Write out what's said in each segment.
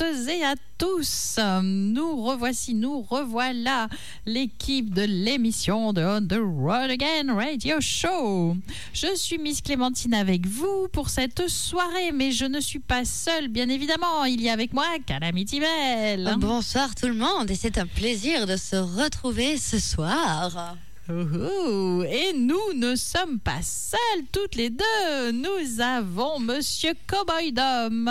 et à tous. Nous revoici, nous revoilà l'équipe de l'émission de On the Road Again Radio Show. Je suis Miss Clémentine avec vous pour cette soirée, mais je ne suis pas seule, bien évidemment. Il y a avec moi Calamity Bell. Bonsoir tout le monde et c'est un plaisir de se retrouver ce soir. Ouhou. Et nous ne sommes pas seuls toutes les deux. Nous avons Monsieur Cowboy Dom.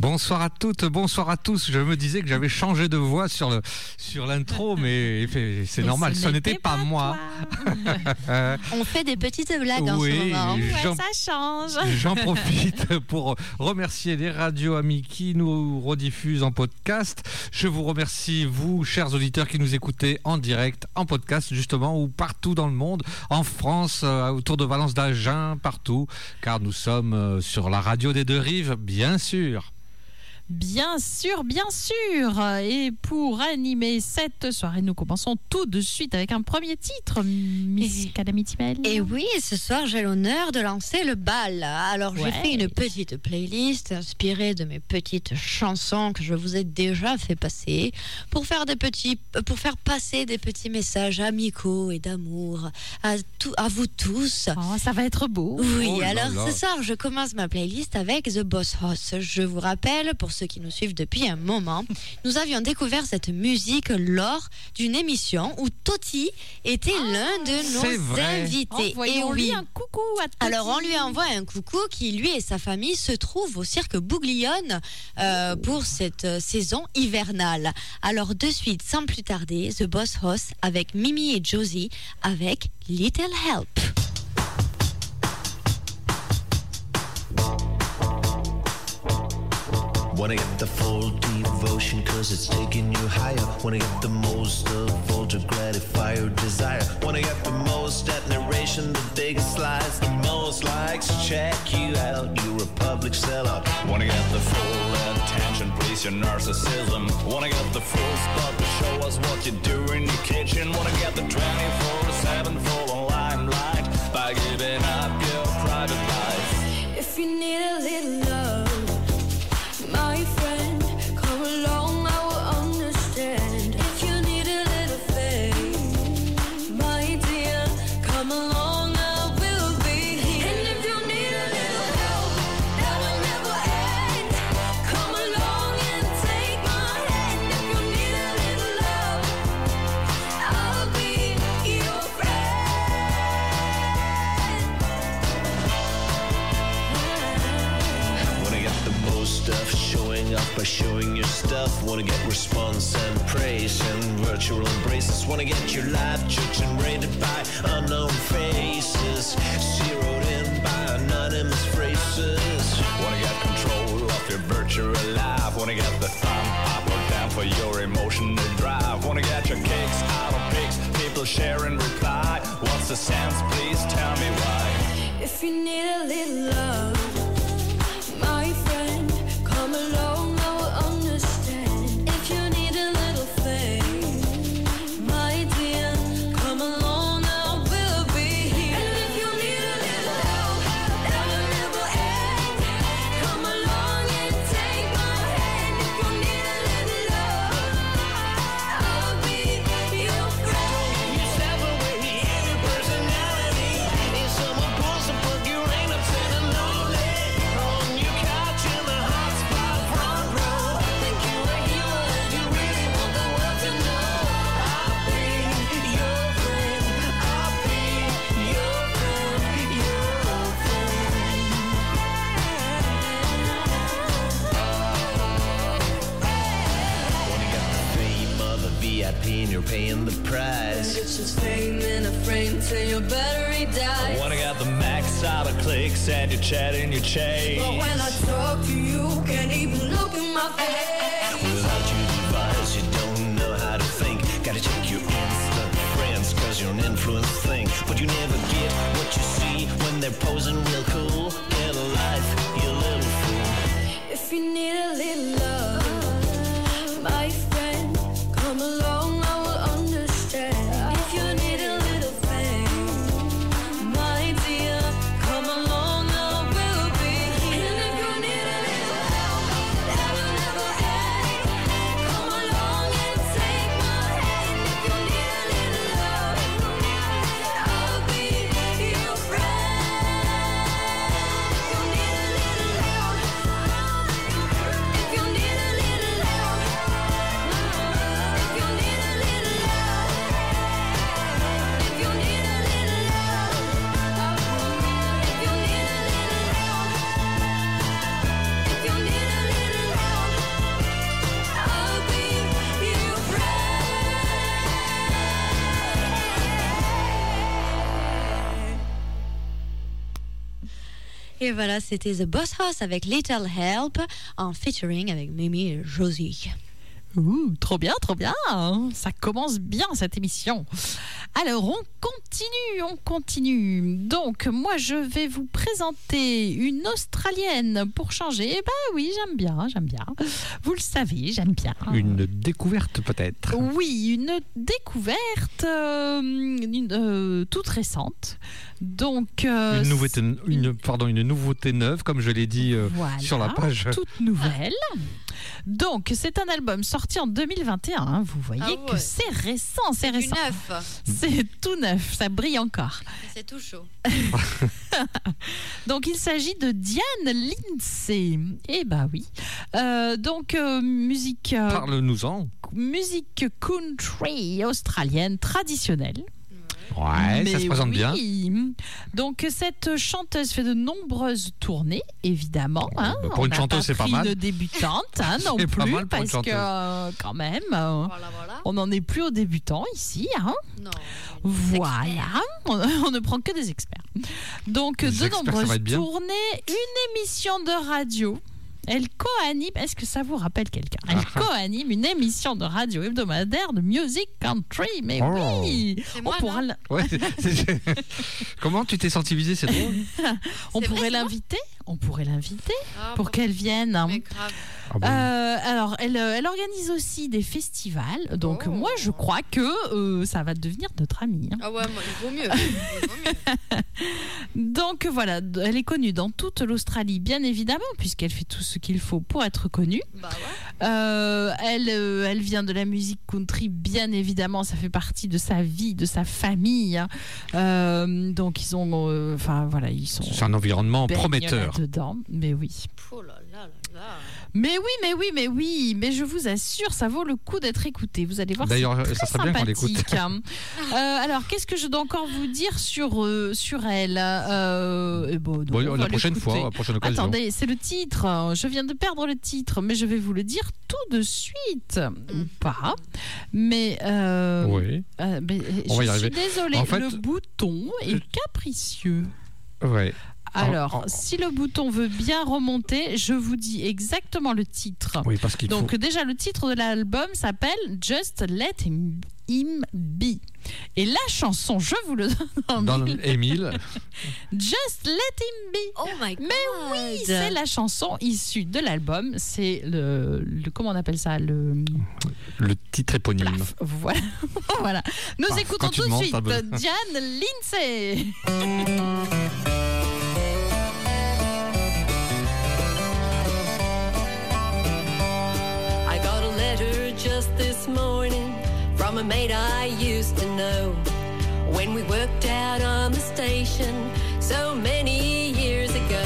Bonsoir à toutes, bonsoir à tous. Je me disais que j'avais changé de voix sur le sur l'intro, mais c'est normal, ce ce n'était pas, moi. On fait des petites blagues en ce Oui, moment. Ouais, J'en- ça change. J'en profite pour remercier les radios amis qui nous rediffusent en podcast. Je vous remercie, vous, chers auditeurs, qui nous écoutez en direct, en podcast, justement, ou partout dans le monde, en France, euh, autour de Valence d'Agen, partout, car nous sommes euh, sur la radio des deux rives, bien sûr. Bien sûr, bien sûr. Et pour animer cette soirée, nous commençons tout de suite avec un premier titre, Miss Et- Calamity Bell. Et oui, ce soir j'ai l'honneur de lancer le bal. Alors Ouais. j'ai fait une petite playlist inspirée de mes petites chansons que je vous ai déjà fait passer pour faire des petits, pour faire passer des petits messages amicaux et d'amour à, tout- à vous tous. Oh, ça va être beau. Oui, Oh là alors là. ce soir, je commence ma playlist avec The Boss Hoss. Je vous rappelle, pour ceux qui nous suivent depuis un moment, nous avions découvert cette musique lors d'une émission où Toti était l'un de nos vrai. invités. Et Envoyons-lui oui. un coucou à Toti. Alors on lui envoie un coucou qui lui et sa famille se trouvent au cirque Bouglione euh, pour cette euh, saison hivernale. Alors de suite, sans plus tarder, The Boss Hoss avec Mimi et Josie avec Little Help. Wanna get the full devotion cause it's taking you higher. Wanna get the most of all to gratify your desire. Wanna get the most admiration, the biggest slice, the most likes. Check you out, you're a public sellout. Wanna get the full attention, please your narcissism. Wanna get the full spot to show us what you do in your kitchen. Wanna get the 24-7 full limelight by giving up your private life. If you need a little love, Wanna get response and praise and virtual embraces. Wanna get your life judged and rated by unknown faces. Zeroed in by anonymous phrases. Wanna get control of your virtual life. Wanna get the thumb up or down for your emotional drive. Wanna get your kicks out of pics. People share and reply. What's the sense? Please tell me why. If you need a little love, my friend, come along, of clicks and your chat in your chase. But when I talk to you, can't even look in my face. Without your device, you don't know how to think. Gotta check your instant friends, cause you're an influence thing. But you never get what you see when they're posing real cool. Get a life, you little fool. If you need a Et voilà, c'était The Boss House avec Little Help en featuring avec Mimi et Josie. Ouh, trop bien, trop bien. Ça commence bien cette émission. Alors, on continue, on continue. Donc, moi, je vais vous présenter une Australienne pour changer. Eh ben oui, j'aime bien, j'aime bien. Vous le savez, j'aime bien. Une découverte peut-être. Oui, une découverte euh, une, euh, toute récente. Donc, euh, Une nouveauté, une, pardon, une nouveauté neuve, comme je l'ai dit Voilà, sur la page. toute nouvelle. Donc, c'est un album sorti en 2021. hein. Vous voyez Ah ouais. que c'est récent, c'est Du récent. neuf. C'est tout neuf, ça brille encore. C'est tout chaud. Donc, il s'agit de Diane Lindsay. Eh bah oui. Euh, donc, euh, musique, euh, Parle-nous-en. musique country australienne traditionnelle. Ouais, ça se présente bien. oui. Donc cette chanteuse fait de nombreuses tournées, évidemment. hein. bah, pour On une chanteuse, c'est pas mal. Une débutante, hein, non C'est pas plus, mal pour une parce que euh, quand même, euh, Voilà, voilà. on n'en est plus aux débutants ici. hein. Non. Voilà, on, on ne prend que des experts. Donc Des de experts, nombreuses bien. tournées, une émission de radio. Elle co-anime, est-ce que ça vous rappelle quelqu'un Elle Ah. co-anime une émission de radio hebdomadaire de music country. Mais Oh. oui, C'est on moi, pourra, non l- Ouais, c'est- c'est- Comment tu t'es senti visé C'est drôle. on C'est vrai, pourrait c'est moi l'inviter. On pourrait l'inviter Ah, pour bon. qu'elle vienne. Grave. Ah bon Euh, alors, elle, euh, elle organise aussi des festivals. Donc, Oh. moi, je crois que euh, ça va devenir notre amie. hein. Ah ouais, moi, il vaut mieux. Il vaut mieux. Donc, voilà, elle est connue dans toute l'Australie, bien évidemment, puisqu'elle fait tout ce qu'il faut pour être connue. Bah ouais. Euh, elle, euh, elle vient de la musique country, bien évidemment, ça fait partie de sa vie, de sa famille. hein. Euh, donc, ils ont. euh, Enfin, voilà, ils sont. C'est un environnement prometteur. Là-dedans. Mais oui. Oh là là là là. Mais oui, mais oui, mais oui, mais je vous assure, ça vaut le coup d'être écouté. Vous allez voir. D'ailleurs, c'est ça serait bien qu'on hein. Euh, alors, qu'est-ce que je dois encore vous dire sur euh, sur elle Euh, eh bon, non, Bon, on la prochaine fois, la prochaine occasion. Attendez, c'est le titre. Je viens de perdre le titre, mais je vais vous le dire tout de suite ou pas. Mais, euh, Oui, euh, mais On va y je suis arriver. désolée, En fait, le bouton est capricieux. ouais. Alors, en- si le bouton veut bien remonter, je vous dis exactement le titre. Oui, parce qu'il faut. Donc déjà le titre de l'album s'appelle Just Let Him, Him Be. Et la chanson, je vous le donne en Dans mille. le- Émile, Just Let Him Be. Oh my god. Mais oui, c'est la chanson issue de l'album. C'est le, le- comment on appelle ça? Le le titre éponyme. plaf. Voilà, voilà. Nous Ah, écoutons tout de suite. Diane Lindsay. morning from a mate I used to know when we worked out on the station so many years ago.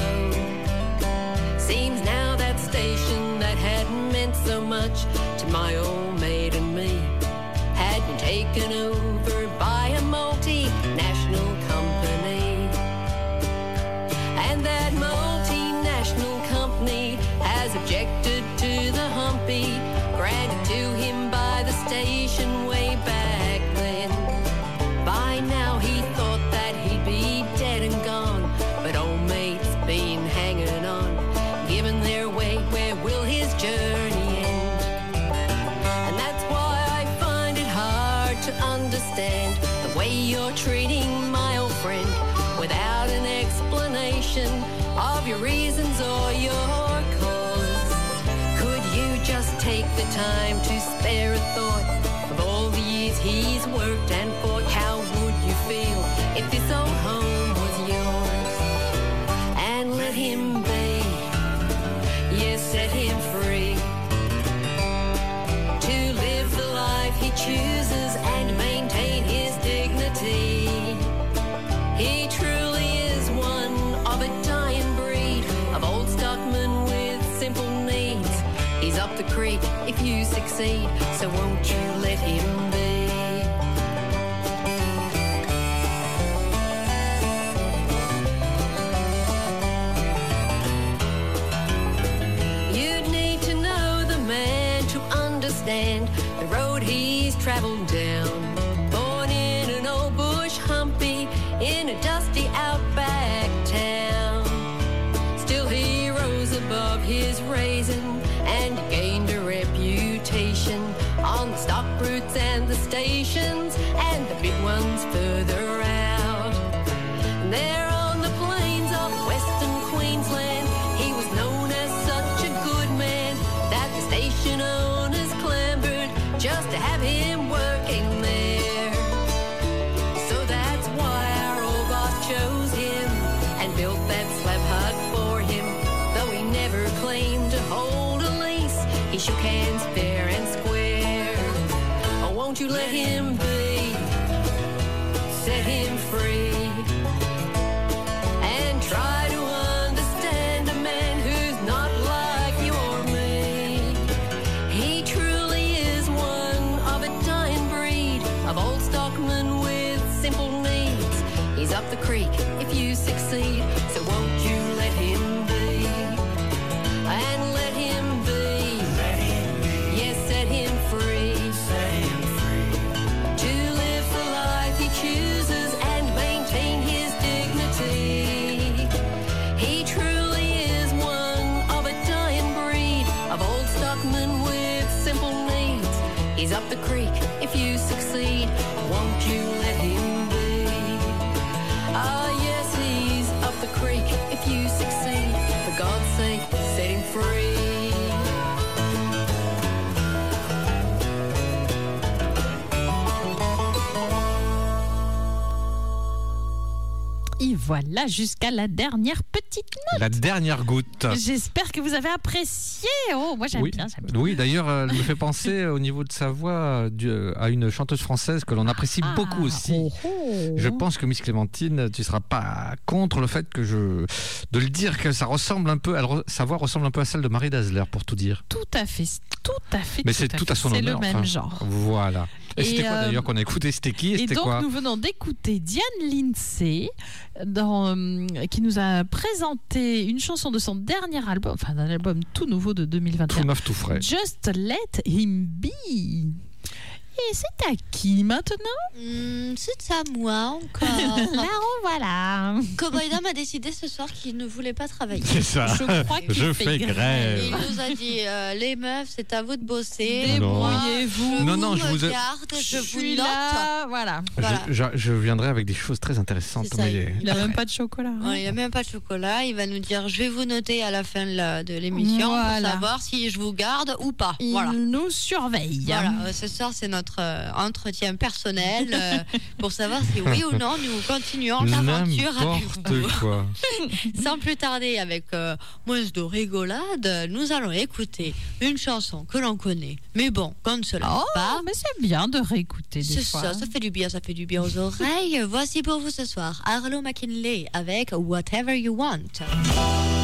Seems now that station that had meant so much understand the way you're treating my old friend without an explanation of your reasons or your cause. Could you just take the time to succeed, so won't you let him be? You'd need to know the man to understand the road he's traveled down. Voilà jusqu'à la dernière petite note. La dernière goutte. J'espère que vous avez apprécié. Oh, moi j'aime Oui, bien, oui d'ailleurs, euh, elle me fait penser euh, au niveau de sa voix euh, à une chanteuse française que l'on apprécie Ah, beaucoup aussi. oh, oh. Je pense que Miss Clémentine, tu seras pas contre le fait que je de le dire que ça ressemble un peu, elle sa voix ressemble un peu à celle de Marie Dazzler pour tout dire. Tout à fait, tout à fait. Mais c'est tout à son C'est honneur. le même enfin. genre. Voilà. Et, Et, c'était quoi euh, d'ailleurs qu'on a écouté C'était qui et Et donc quoi nous venons d'écouter Diane Lindsay dans, euh, qui nous a présenté une chanson de son dernier album, enfin d'un album tout nouveau de Tout 2021. neuf, tout frais. Just Let Him Be. C'est à qui maintenant? Hmm, c'est à moi encore. La revoilà. Cowboy Dom a décidé ce soir qu'il ne voulait pas travailler. C'est ça. Je crois qu'il Je fait fais grève. Il nous a dit euh, les meufs, c'est à vous de bosser. Débrouillez-vous. Je Non, non, je vous regarde, je, vous suis note. là, voilà. Je- Voilà. Je, je viendrai avec des choses très intéressantes. Ça, mais- Il a même pas de chocolat. hein. Oh, il a même pas de chocolat. Il va nous dire je vais vous noter à la fin de l'émission Voilà. pour savoir si je vous garde ou pas. Il Voilà. nous surveille. Voilà, euh, ce soir c'est notre euh, entretien personnel euh, pour savoir si oui ou non nous continuons l'aventure avec vous. N'importe quoi. Sans plus tarder, avec euh, moins de rigolade, nous allons écouter une chanson que l'on connaît. Mais bon, qu'on ne se lasse Oh, pas. mais c'est bien de réécouter des C'est fois. ça, ça fait du bien, ça fait du bien aux oreilles. Voici pour vous ce soir Arlo McKinley avec Whatever You Want.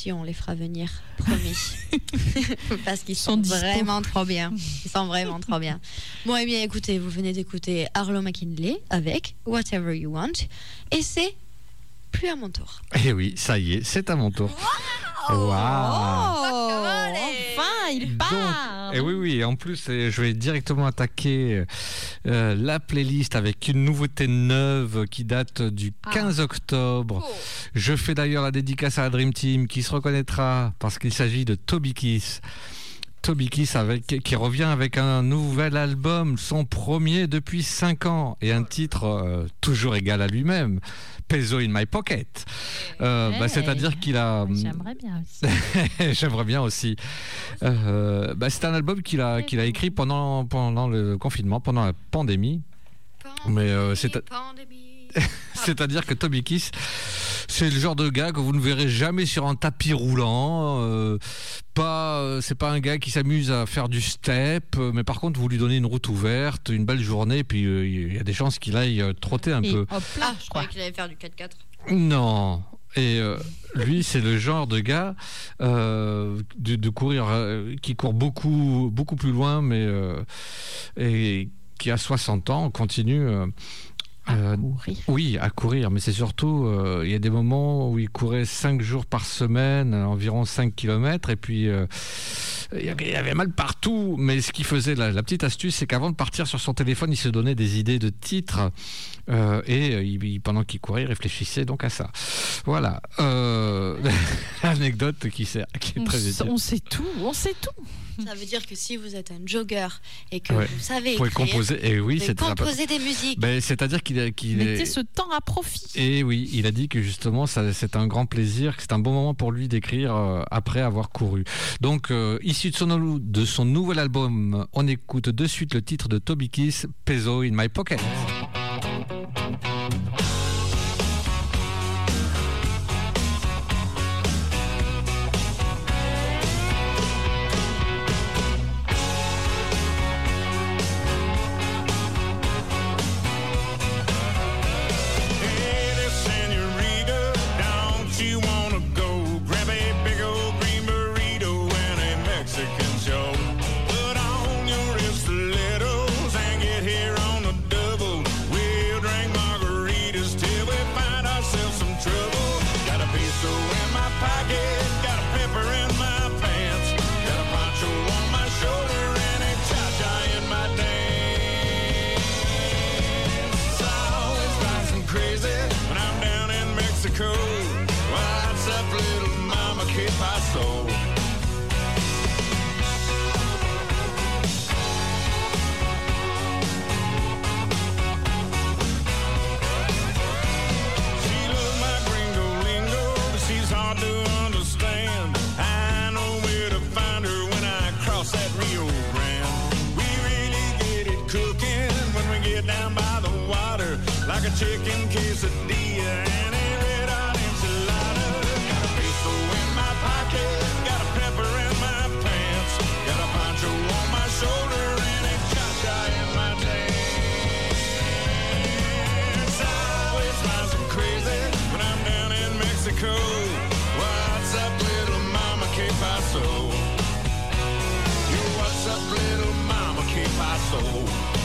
Aussi, on les fera venir, promis. Parce qu'ils Sont vraiment trop bien. Ils sont vraiment trop bien. Bon, eh bien, écoutez, vous venez d'écouter Arlo McKinley avec Whatever You Want. Et c'est plus à mon tour. Eh oui, ça y est, c'est à mon tour. Oh, Waouh. enfin, il part. Et oui, oui, en plus, euh, je vais directement attaquer euh, la playlist avec une nouveauté neuve qui date du Ah. 15 octobre. Je fais d'ailleurs la dédicace à la Dream Team qui se reconnaîtra parce qu'il s'agit de Toby Kiss. Toby Kiss avec, qui revient avec un nouvel album, son premier depuis 5 ans, et un titre euh, toujours égal à lui-même, Peso in My Pocket. Euh, bah. C'est-à-dire qu'il a... J'aimerais bien aussi. J'aimerais bien aussi. Euh, bah, c'est un album qu'il a, qu'il a écrit pendant, pendant le confinement, pendant la pandémie. Mais euh, c'est c'est-à-dire que Toby Kiss, c'est le genre de gars que vous ne verrez jamais sur un tapis roulant. euh, pas, euh, c'est pas un gars qui s'amuse à faire du step, euh, mais par contre, vous lui donnez une route ouverte, une belle journée, puis euh, il y a des chances qu'il aille trotter un Et peu. hop là, Ah, je croyais qu'il allait faire du 4x4. Non. Et euh, lui, c'est le genre de gars euh, de, de courir, euh, qui court beaucoup, beaucoup plus loin, mais euh, et qui a 60 ans continue. Euh, euh, courir. oui, à courir, mais c'est surtout, euh, il y a des moments où il courait 5 jours par semaine, environ 5 km, et puis euh, il y avait- mal partout. Mais ce qu'il faisait, la, la petite astuce, c'est qu'avant de partir sur son téléphone, il se donnait des idées de titres, euh, et il- pendant qu'il courait, il réfléchissait donc à ça. Voilà. L'anecdote qui, est très utile. on sait tout, on sait tout. Ça veut dire que si vous êtes un jogger et que Ouais. vous savez Vous pouvez écrire, composer, et oui, vous c'est composer des musiques. Ben, C'est-à-dire qu'il qu'il Mettez est. ce temps à profit. Et oui, il a dit que justement, ça- c'est un grand plaisir, que c'est un bon moment pour lui d'écrire euh, après avoir couru. Donc, euh, issu de son, de son nouvel album, on écoute de suite le titre de Toby Kiss, Peso in My Pocket. Chicken quesadilla and a red hot enchilada. Got a peso in my pocket, got a pepper in my pants, got a poncho on my shoulder and a cha-cha in my dance. I always drive some crazy when I'm down in Mexico. What's up, little mama? Que paso? Yo, what's up, little mama? Que paso?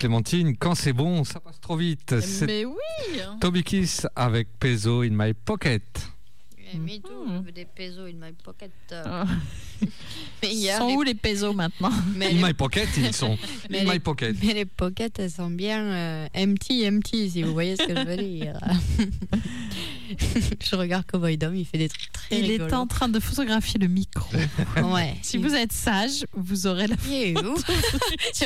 Clémentine, quand c'est bon, ça passe trop vite. C'est Mais oui Toby Kiss avec Peso in my pocket. Eh, Me too, je veux des pesos in my pocket? Ah. Mais Ils hier, sont les- où les pesos maintenant? Mais In les- my pocket, ils sont. Mais In les- my pocket. Mais les pockets, elles sont bien euh, empty, empty, si vous voyez ce que je veux dire. je regarde Cowboy Dom, il fait des trucs très Il rigolos. est en train de photographier le micro. Ouais. si vous êtes sage, vous aurez la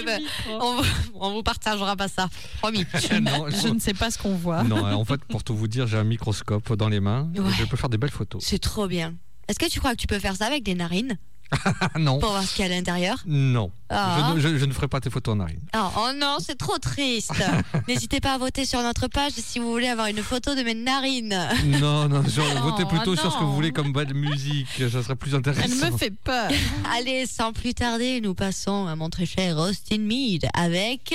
veux- micro. on, vous, on vous partagera pas ça, promis. non, Je ne sais pas ce qu'on voit. non, en fait, pour tout vous dire, j'ai un microscope dans les mains. et. Je peux faire des belles photos. C'est trop bien. Est-ce que tu crois que tu peux faire ça avec des narines? non. pour voir ce qu'il y a à l'intérieur Non. Ah. Je, ne, je- je ne ferai pas tes photos en narine. Ah, Oh non, c'est trop triste. N'hésitez pas à voter sur notre page si vous voulez avoir une photo de mes narines. Non, non, genre, Non, votez plutôt sur ce que vous voulez comme belle musique. Ça serait plus Elle intéressant. me fait peur. Allez, sans plus tarder, nous passons à mon très cher Austin Mead avec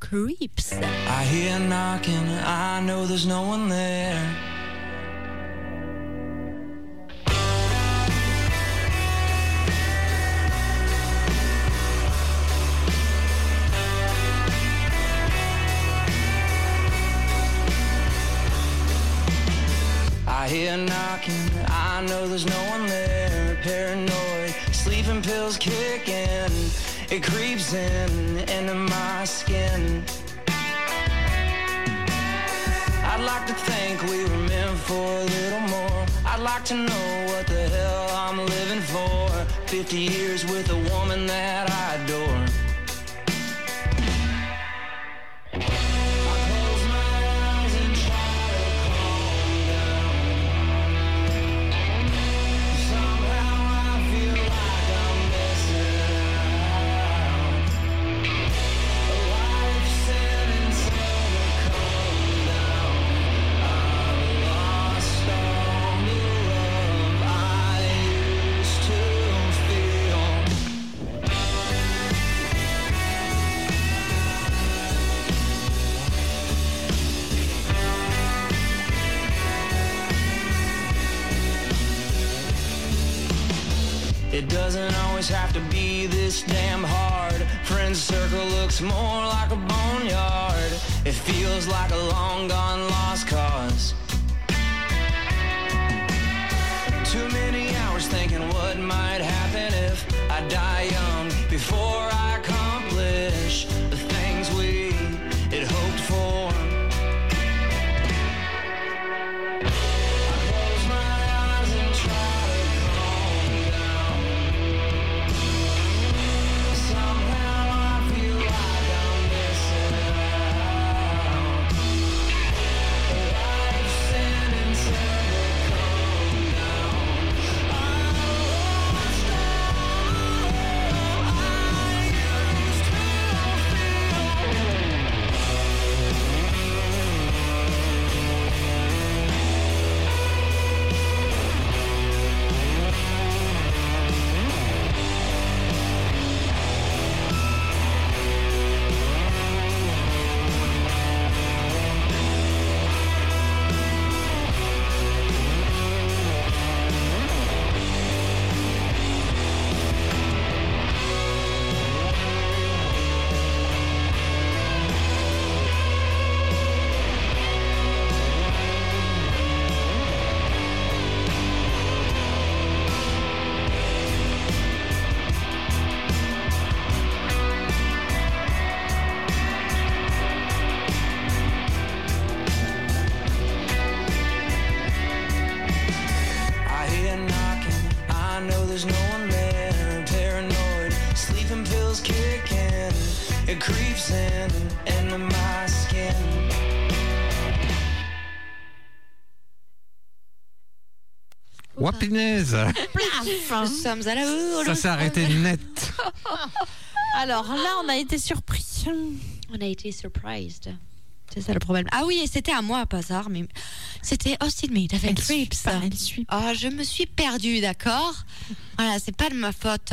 Creeps. I hear knocking, I know there's no one there. I hear knocking, I know there's no one there. Paranoid, sleeping pills kicking, it creeps in into my skin. I'd like to think we were meant for a little more. I'd like to know what the hell I'm living for. 50 years with a woman that I adore. Doesn't always have to be this damn hard. Friend circle looks more like a boneyard. It feels like a long gone lost cause. Too many hours thinking what might happen if I die young before I Wapinaise Nous sommes à la bourre. Ça s'est arrêté net. Alors là, on a été surpris. On a été surprised. C'est ça le problème. Ah oui, et c'était à moi, pas hasard, mais c'était Austin Mead avec Elle suit Trips. pas, elle suit Oh, je me suis perdue, d'accord? Voilà, c'est pas de ma faute.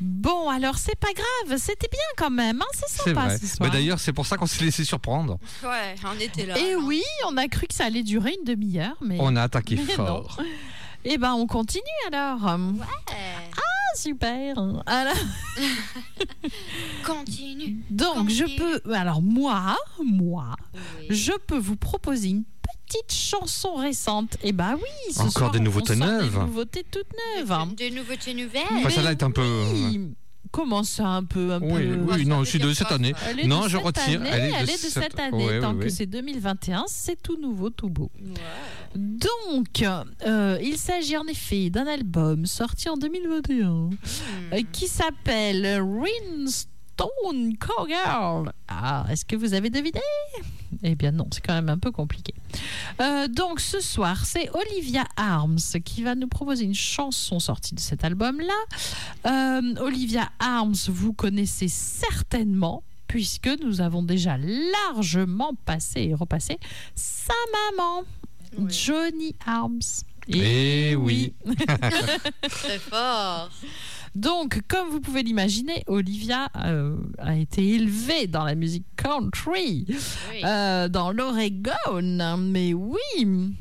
Bon, alors c'est pas grave, c'était bien quand même, hein, c'est C'est sympa vrai. ce soir. Mais d'ailleurs, c'est pour ça qu'on s'est laissé surprendre. Ouais, on était là. Et oui, on a cru que ça allait durer une demi-heure, mais. On a attaqué Mais fort. Eh ben, on continue alors. Ah, super. Alors, Continue. donc, je peux. Alors, moi, moi, Oui. je peux vous proposer une petite chanson récente. Eh ben oui, ce Encore soir, des on nouveautés sort neuves. Des nouveautés toutes neuves. Des nouveautés nouvelles. Enfin, celle-là est un peu. Oui. Comment ça, un peu, un Oui, peu oui, non, je suis de cette année. Elle est Non, de je cette retire. année, Elle est de de cette- cette année. Ouais, Tant que c'est 2021, c'est tout nouveau, tout beau. Donc, euh, il s'agit en effet d'un album sorti en 2021 euh, qui s'appelle Rinstone Cowgirl. Ah, est-ce que vous avez deviné? Eh bien non, c'est quand même un peu compliqué. Euh, donc ce soir, c'est Olivia Arms qui va nous proposer une chanson sortie de cet album-là. Euh, Olivia Arms, vous connaissez certainement puisque nous avons déjà largement passé et repassé sa maman, Johnny Arms. Eh oui. Très fort. Donc, comme vous pouvez l'imaginer, Olivia euh, a été élevée dans la musique country, Oui. euh, dans l'Oregon. Mais oui.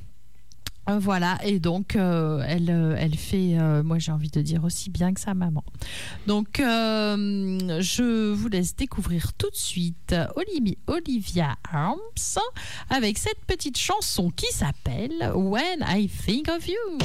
Voilà, et donc euh, elle, elle fait, euh, moi j'ai envie de dire aussi bien que sa maman. Donc euh, je vous laisse découvrir tout de suite Oli- Olivia Arms avec cette petite chanson qui s'appelle When I Think of You.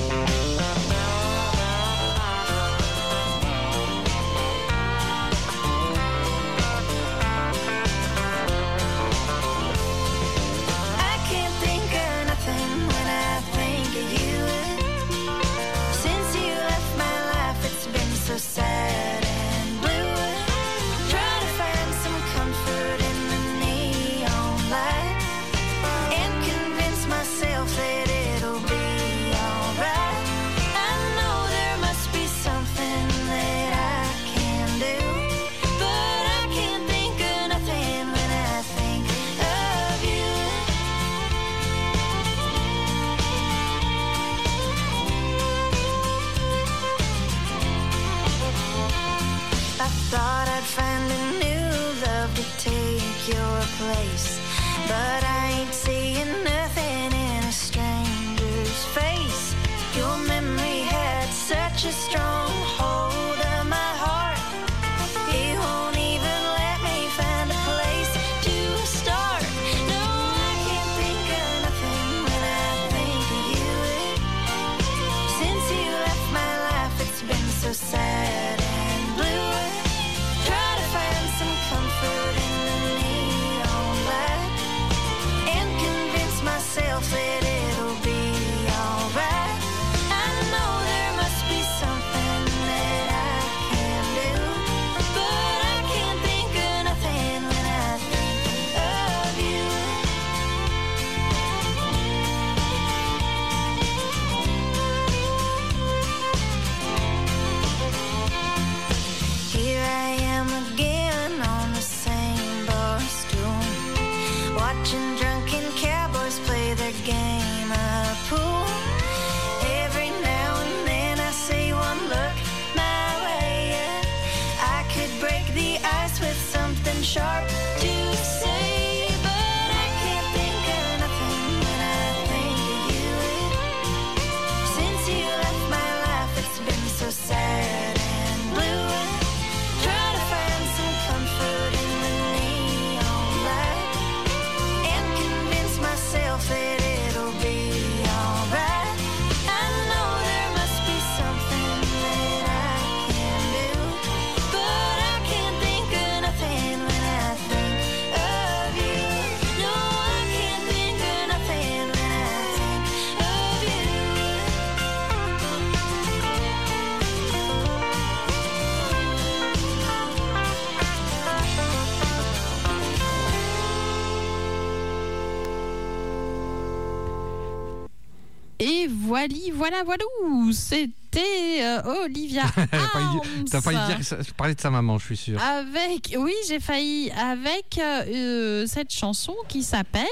Et voilà, voilà, C'était euh, Olivia T'as failli dire- Arms. T'as failli dire, ça- parler de sa maman, je suis sûr. Avec, oui, j'ai failli avec euh, euh, cette chanson qui s'appelle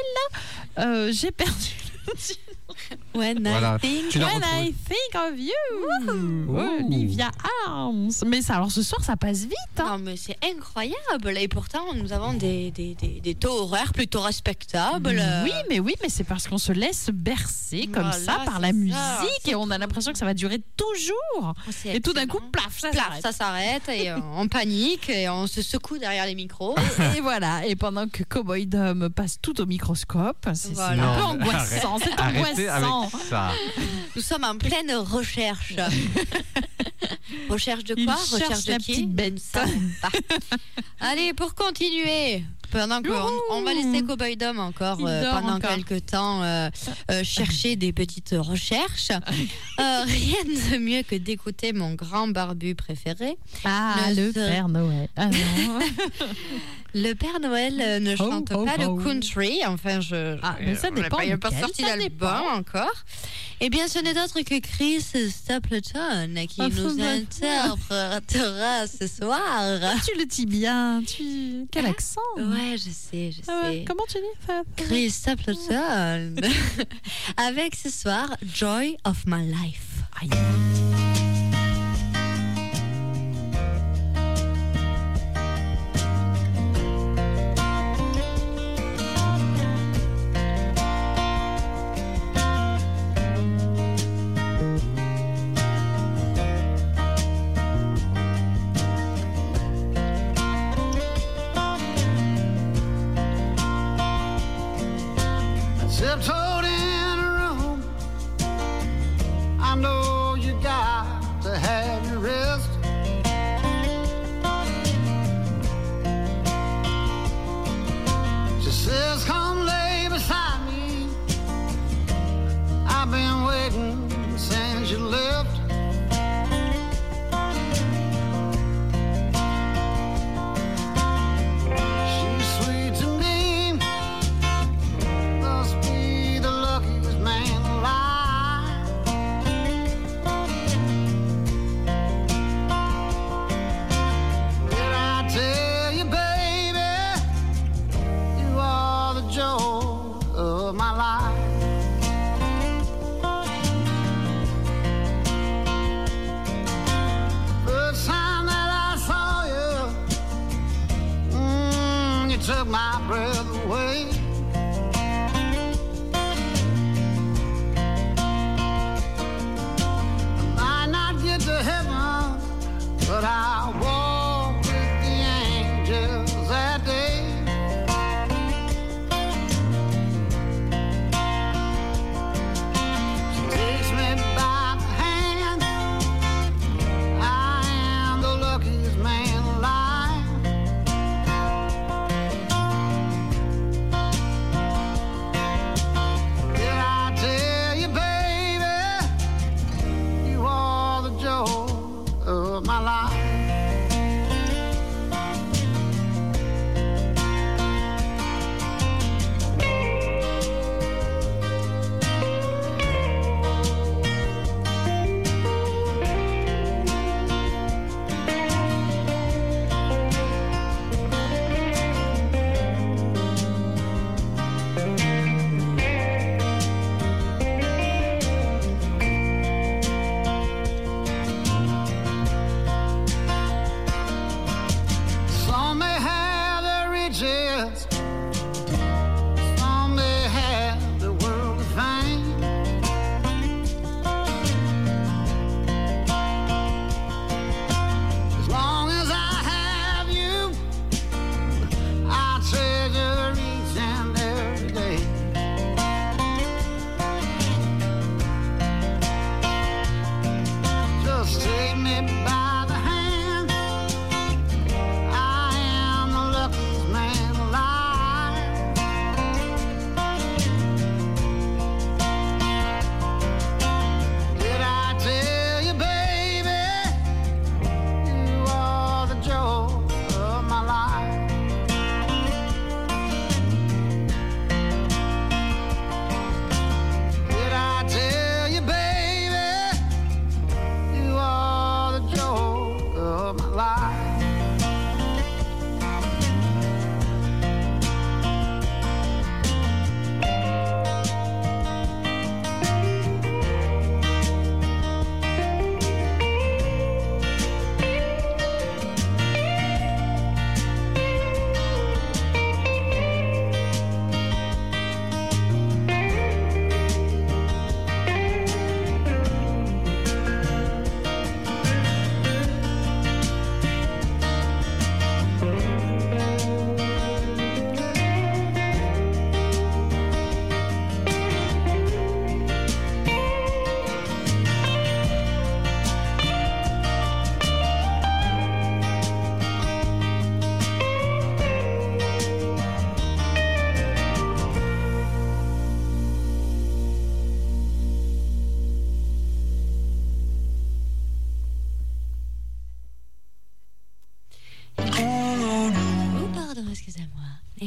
euh, J'ai perdu le. When Voilà. I think When. I think of you, Ouh. Olivia Arms. Mais ça, alors ce soir, ça passe vite. Non, mais c'est incroyable. Et pourtant, nous avons des, des, des, des taux horaires plutôt respectables. Oui, mais oui, mais c'est parce qu'on se laisse bercer comme Voilà, ça par la ça, musique et on a l'impression que ça va durer toujours. C'est Et tout d'un coup, plaf, ça Plaf, s'arrête. ça s'arrête et euh, on panique et on se secoue derrière les micros. Et voilà, et pendant que Cowboy Dom passe tout au microscope, c'est Voilà. un peu angoissant, c'est avec angoissant. ça. Nous sommes en pleine recherche. recherche de quoi cherche Recherche de qui savons pas. Allez, pour continuer, pendant qu'on on va laisser Cowboy Dom encore euh, pendant encore. quelques temps euh, euh, chercher des petites recherches. Rien de mieux que d'écouter mon grand barbu préféré. Ah, Le le Père Noël. Ah non. Le Père Noël euh, ne Ho, chante ho, pas le country. Enfin, je. Ah, mais ça dépend pas- Il n'y a pas sorti ça d'album encore. Eh bien, ce n'est autre que Chris Stapleton qui Ah, nous interprétera ce soir. tu le dis bien. Tu... Quel accent Ouais, je sais, je Ah sais. Comment tu dis Chris Stapleton. Avec ce soir Joy of My Life. Aïe.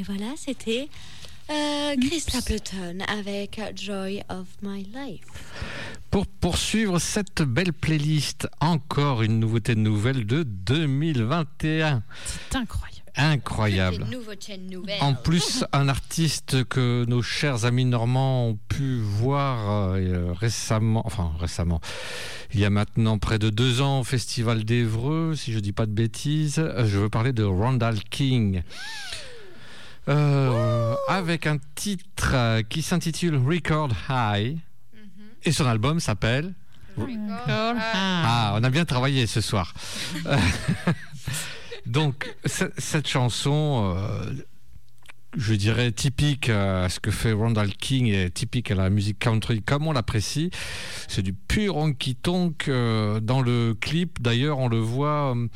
Voilà, c'était euh, Chris Stapleton avec Joy of My Life. Pour poursuivre cette belle playlist, encore une nouveauté nouvelle de 2021. C'est incroyable. Incroyable. En plus, un artiste que nos chers amis normands ont pu voir euh, récemment, enfin récemment, il y a maintenant près de deux ans au Festival d'Evreux, si je dis pas de bêtises, euh, je veux parler de Randall King. Euh, avec un titre euh, qui s'intitule Record High. Et son album s'appelle ah, on a bien travaillé ce soir. Donc, ce- cette chanson, euh, je dirais typique à ce que fait Randall King et typique à la musique country comme on l'apprécie. C'est du pur honky tonk. euh, dans le clip, d'ailleurs, on le voit euh,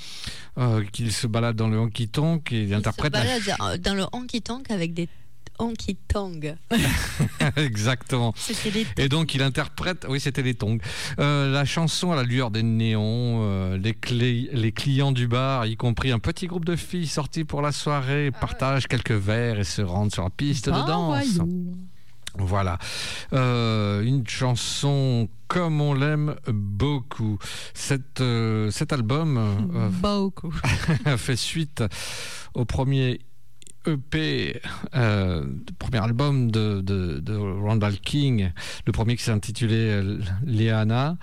euh, qu'il se balade dans le honky tonk et il Il interprète se la balade dans le honky tonk avec des honky tongs. Exactement. Les Et donc il interprète, oui c'était les tongs, Euh, la chanson à la lueur des néons, euh, les, clés- les clients du bar, y compris un petit groupe de filles sorties pour la soirée, partagent quelques verres et se rendent sur la piste de Ah, danse. voyons. Voilà. Euh, une chanson comme on l'aime beaucoup. Cette, euh, cet album euh, Beaucoup. fait suite au premier EP, euh, premier album de, Randall King, le premier qui s'est intitulé euh, Leanna,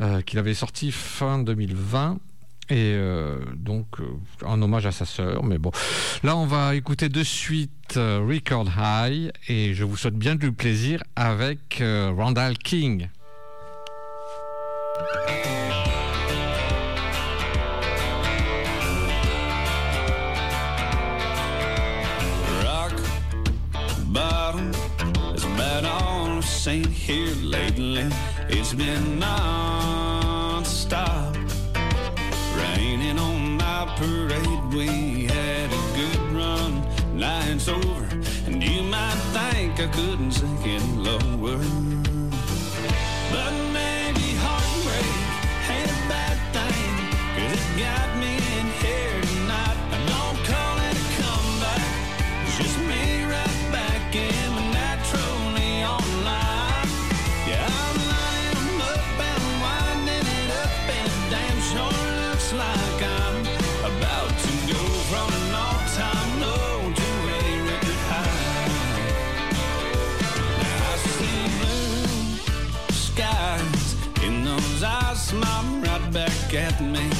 euh, qu'il avait sorti fin 2020. Et euh, donc, en hommage à sa sœur. Mais bon, là, on va écouter de suite Record High. Et je vous souhaite bien du plaisir avec Randall King. Been non-stop. Raining on my parade, we had a good run. Now over, and you might think I couldn't right back at me,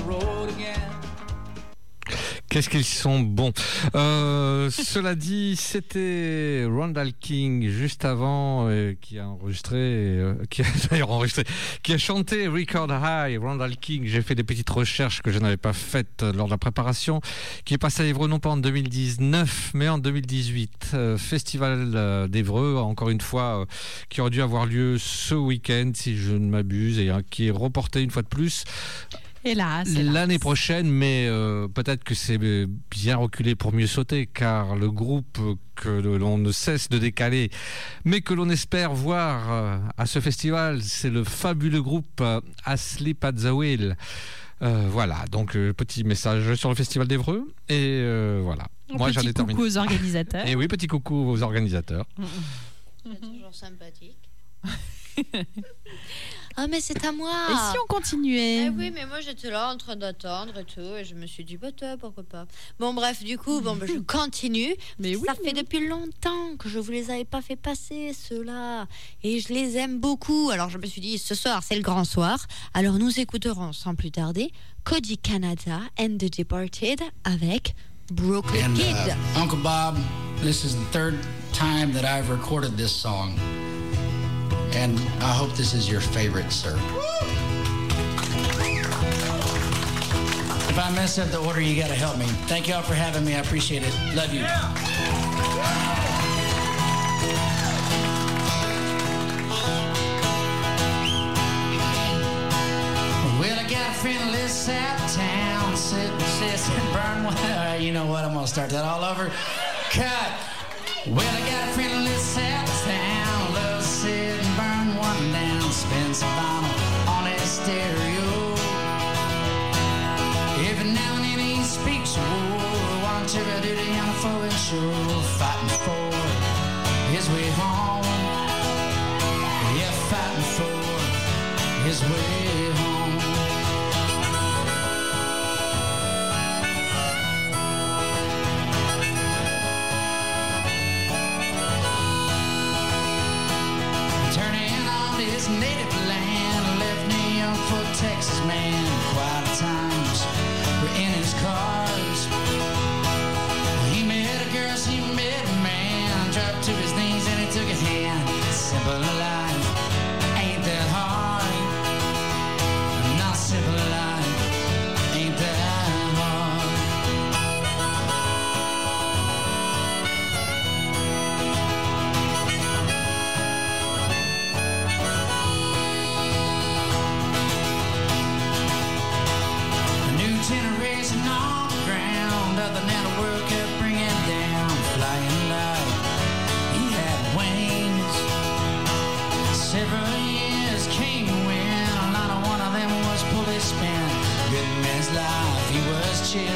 Qu'est-ce qu'ils sont bons. Euh, cela dit, c'était Randall King juste avant euh, qui a enregistré, euh, qui a d'ailleurs enregistré, qui a chanté Record High. Randall King. J'ai fait des petites recherches que je n'avais pas faites lors de la préparation, qui est passé à Évreux non pas en 2019 mais en 2018. Euh, Festival d'Évreux, encore une fois, qui aurait dû avoir lieu ce week-end si je ne m'abuse et euh, qui est reporté une fois de plus Hélas. L'année prochaine, mais euh, peut-être que c'est euh, bien reculé pour mieux sauter, car le groupe que l'on ne cesse de décaler, mais que l'on espère voir euh, à ce festival, c'est le fabuleux groupe Asleep at the Wheel. Euh, voilà, donc euh, petit message sur le festival d'Evreux, et euh, voilà. Moi, j'en ai terminé. coucou aux organisateurs. Et oui, petit coucou aux organisateurs. C'est toujours sympathique. Ah mais c'est à moi. Et si on continuait Eh oui, mais moi j'étais là en train d'attendre et tout, et je me suis dit bah toi, pourquoi pas. Bon bref, du coup, bon bah, je continue. Mais oui, ça fait depuis longtemps que je vous les avais pas fait passer ceux-là, et je les aime beaucoup. Alors je me suis dit ce soir c'est le grand soir, alors nous écouterons sans plus tarder Cody Canada and the Departed avec Brooklyn And Kid. uh, Uncle Bob, this is the third time that I've recorded this song. And I hope this is your favorite, sir. If I mess up the order, you gotta help me. Thank y'all for having me. I appreciate it. Love you. Well, I got a friend lives of town, sitting, sits and burn well. You know what? I'm gonna start that all over. Cut. Well, I got a friend lives of town, spin vinyl on his stereo. Every now and then he speaks a war, one to a duty on a foreign shore, chiseling.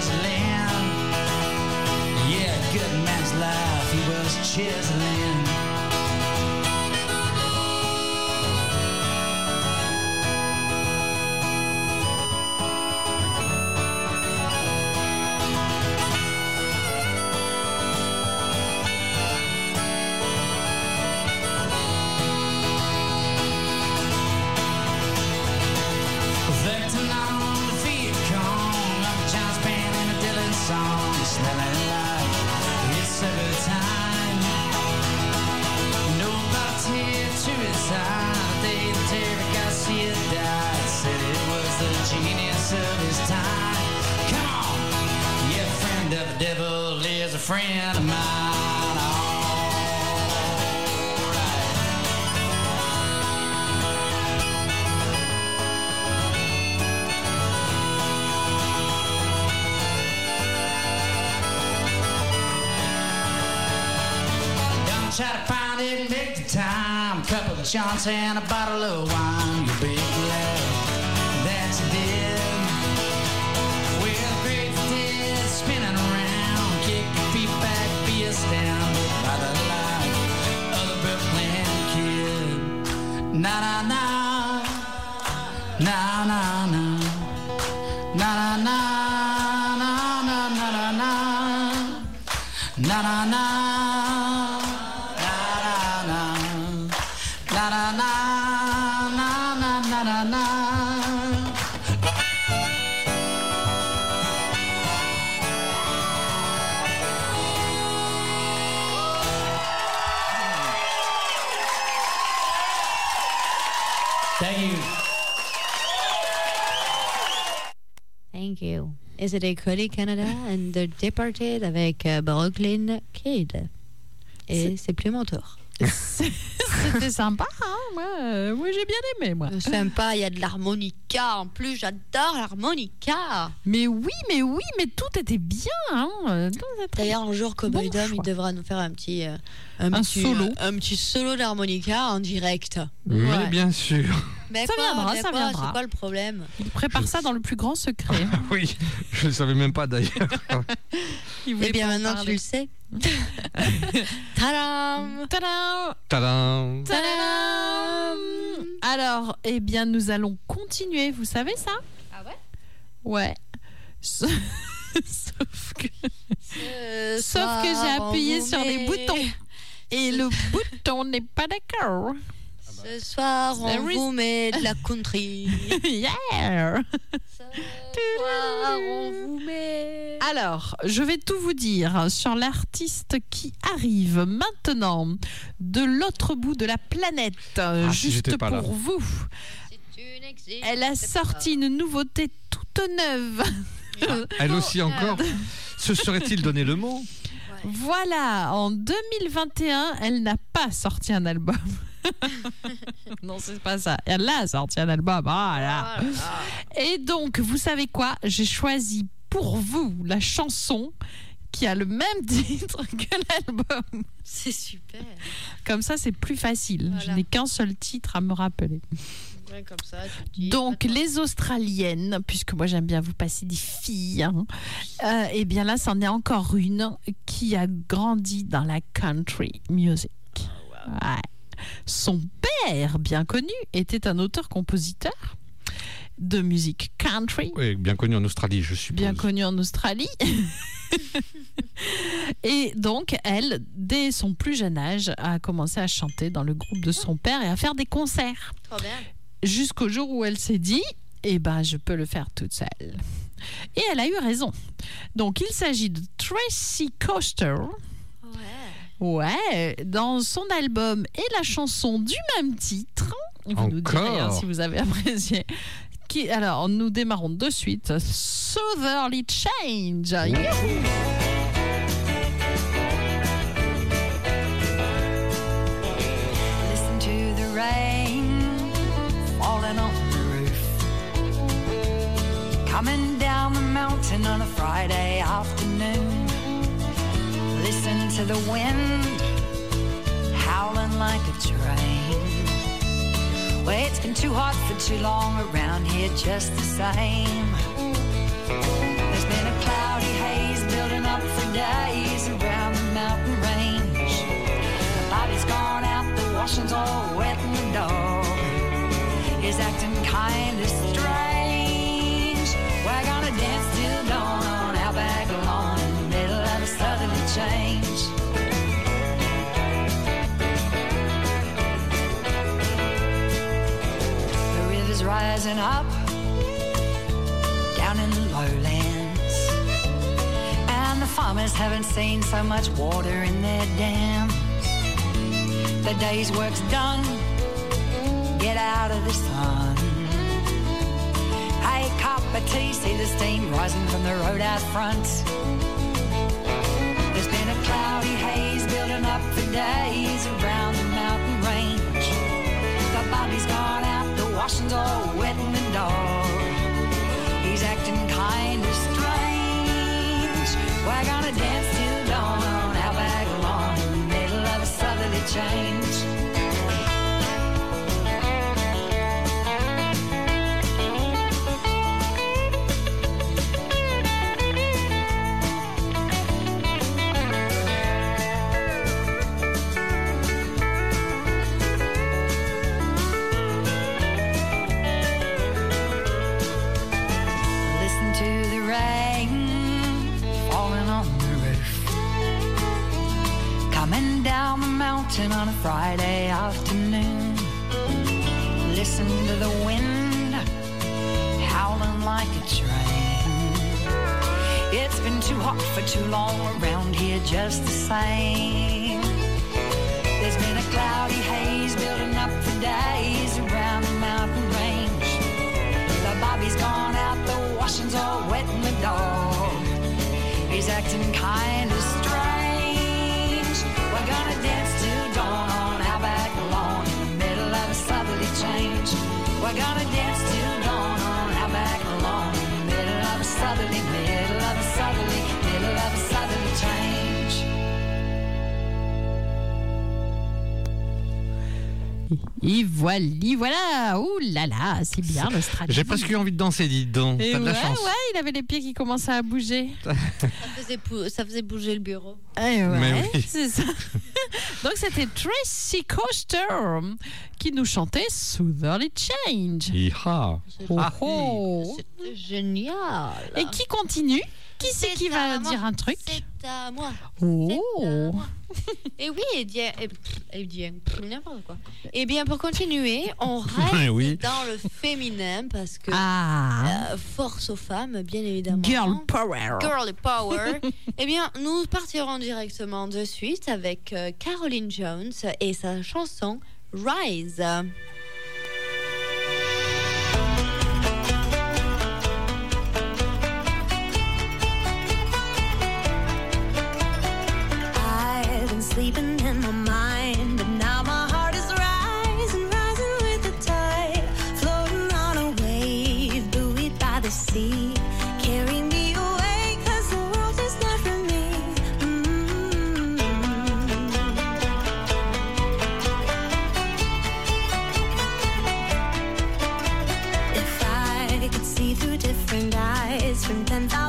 Yeah, good man's life, he was chiseling. Garcia died, said it was the genius of his time. Come on, yeah, friend of the devil is a friend of mine. Try to find it and make the time. Couple of shots and a bottle of wine. You'll be glad that you did. Well, great dead spinning around. Kick your feet back, be astounded by the life of the Brooklyn kid. Na na na. Na na na. Na na na. Na na na na na. Et c'était Cody Canada? And the Departed avec euh, Brooklyn Kid. Et c'est plus mon tour. C'était sympa, hein, moi, euh, moi j'ai bien aimé, moi. Sympa, il y a de l'harmonica en plus, j'adore l'harmonica. Mais oui, mais oui, mais tout était bien. Hein. euh, D'ailleurs, un jour, Cowboy Bon il devra nous faire un petit, euh, Un petit, solo. un petit solo d'harmonica en direct. Mais Ouais. bien sûr. Mais Ça quoi, viendra, mais ça quoi, viendra. C'est quoi le problème Il prépare ça dans le plus grand secret. Oui, je ne savais même pas d'ailleurs. Eh bien, maintenant, tu le sais. Tadam Tadam Tadam Tadam Alors, eh bien, nous allons continuer. Vous savez ça? Ah ouais? Ouais. Sauf que, sauf que j'ai appuyé sur les boutons. Et le bouton n'est pas d'accord. Ce soir, on There is- vous met de la country. yeah on vous met. Alors, je vais tout vous dire sur l'artiste qui arrive maintenant de l'autre bout de la planète, Ah, juste pour là. vous. Elle a sorti une nouveauté toute neuve. Elle aussi encore. Se serait-il donné le mot? Voilà, en 2021, elle n'a pas sorti un album. non, c'est pas ça. Elle a sorti un album. Voilà. Et donc, vous savez quoi? J'ai choisi pour vous la chanson qui a le même titre que l'album. C'est super. Comme ça, c'est plus facile. Je n'ai qu'un seul titre à me rappeler. Ouais, comme ça, dis, Donc, attends. les Australiennes, puisque moi j'aime bien vous passer des filles, hein, euh, eh bien là, c'en est encore une qui a grandi dans la country music. Ouais. Son père, bien connu, était un auteur-compositeur de musique country Oui, bien connu en Australie, je suppose. bien connue en Australie. et donc, elle, dès son plus jeune âge, a commencé à chanter dans le groupe de son père et à faire des concerts. Trop bien. Jusqu'au jour où elle s'est dit, eh ben, je peux le faire toute seule. Et elle a eu raison. Donc, il s'agit de Tracy Coaster. Ouais. Dans son album et la chanson du même titre. Vous nous direz hein, Encore si vous avez apprécié. Qui, alors, nous démarrons de suite. Southerly Change. Youhou Listen to the rain falling on the roof. Coming down the mountain on a Friday afternoon. Listen to the wind howling like a train. Well, it's been too hot for too long around here, just the same. There's been a cloudy haze building up for days around the mountain range. The body's gone out, the washing's all wet, and the dog is acting kind of strange. Rising up down in the lowlands. And the farmers haven't seen so much water in their dams. The day's work's done. Get out of the sun. Hey, cup of tea, see the steam rising from the road out front. There's been a cloudy haze building up for days around the mountain range. The Bobby's gone out, washing's all wet and dark. He's acting kinda strange. Well, I gotta dance. Just Et voilà. Ouh là là, c'est bien l'Australie. J'ai presque eu envie de danser, dis donc. Et T'as de ouais, la chance. ouais, il avait les pieds qui commençaient à bouger. Ça faisait, pou- ça faisait bouger le bureau. Eh ouais, Mais oui. c'est ça. Donc c'était Tracy Coaster qui nous chantait Southerly Change. Iha. Oh, Ah. oh. C'était génial. Et qui continue Qui c'est qui va moi. dire un truc C'est à moi. Oh Et oui, et bien, et, et bien, n'importe quoi. Et bien, pour continuer, on reste Eh oui. dans le féminin parce que Ah euh, force aux femmes, bien évidemment. Girl Power Girl power. eh bien, nous partirons directement de suite avec euh, Caroline Jones et sa chanson Rise. Sleeping in my mind, but now my heart is rising, rising with the tide, floating on a wave, buoyed by the sea. Carry me away, 'cause the world is not for me. Mm. If I could see through different eyes from 10,000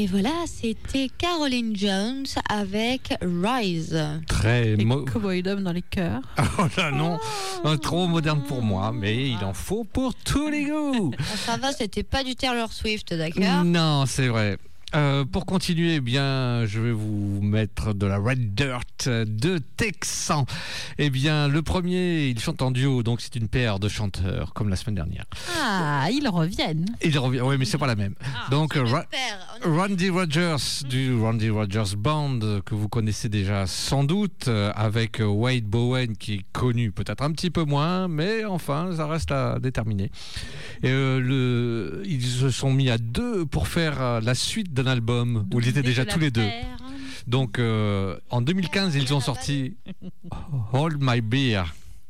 Et voilà, c'était Caroline Jones avec Rise. Très Cowboy Dom dans les cœurs. Oh là non, Euh, trop moderne pour moi, mais il en faut pour tous les goûts. Ça va, c'était pas du Taylor Swift, d'accord? Non, c'est vrai. Euh, pour continuer, eh bien, je vais vous mettre de la Red Dirt de Texan. Eh bien, le premier, ils chantent en duo, donc c'est une paire de chanteurs, comme la semaine dernière. Ah, ils reviennent. Ils reviennent, oui, mais c'est pas la même. donc, Ra- Père, Randy Rogers du Randy Rogers Band que vous connaissez déjà sans doute euh, avec euh, Wade Bowen qui est connu peut-être un petit peu moins mais enfin ça reste à déterminer. Et, euh, le, ils se sont mis à deux pour faire la suite d'un album où ils étaient déjà tous les deux. Donc euh, en 2015 ils ont sorti Hold My Beer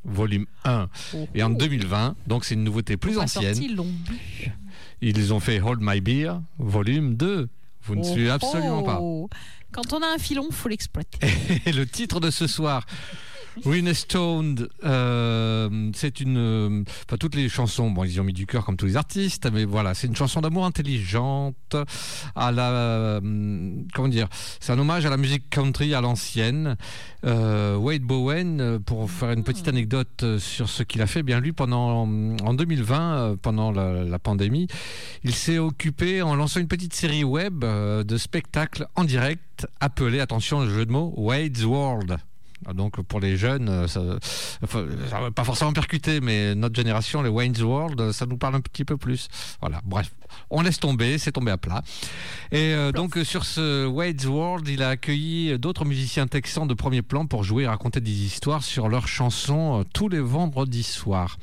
volume 1 et en 2020 donc c'est une nouveauté plus Pas ancienne. ils ont fait Hold My Beer, volume 2. Vous ne suivez Oh, absolument pas. oh. Quand on a un filon, faut l'exploiter. Et le titre de ce soir, Stoned, euh, c'est une. euh, Enfin, toutes les chansons, bon, ils y ont mis du cœur comme tous les artistes, mais voilà, c'est une chanson d'amour intelligente, à la. euh, comment dire C'est un hommage à la musique country à l'ancienne. Euh, Wade Bowen, pour faire une petite anecdote euh, sur ce qu'il a fait, eh bien lui, pendant, en 2020, euh, pendant la, la pandémie, il s'est occupé en lançant une petite série web de spectacles en direct appelée, attention, le jeu de mots, Wade's World. Ah, Donc pour les jeunes, euh, ça, enfin, ça va pas forcément percuter, mais notre génération, les Wayne's World, euh, ça nous parle un petit peu plus. Voilà, bref, on laisse tomber, c'est tombé à plat. Et euh, donc sur ce Wade's World, il a accueilli d'autres musiciens texans de premier plan pour jouer et raconter des histoires sur leurs chansons euh, tous les vendredis soirs.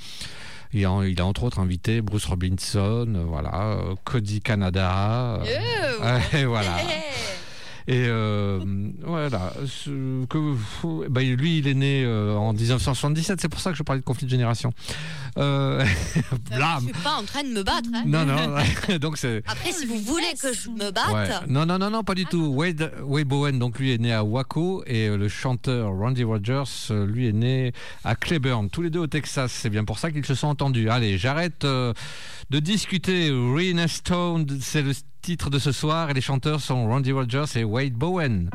Il a, il a entre autres invité Bruce Robinson, voilà, Cody Canada, euh, et voilà. Et euh, voilà, ce que, bah, lui, il est né euh, en 1977, c'est pour ça que je parlais de conflit de génération. Euh, blam. Je suis pas en train de me battre. hein. Non, non, donc c'est. Après, si vous voulez que je me batte, Ouais. Non, non, non, non, pas du tout. Wade, Wade Bowen, donc lui est né à Waco et euh, le chanteur Randy Rogers, lui est né à Cleburne, tous les deux au Texas. C'est bien pour ça qu'ils se sont entendus. Allez, j'arrête de discuter. Rena Stone, c'est le titre de ce soir et les chanteurs sont Randy Rogers et Wade Bowen.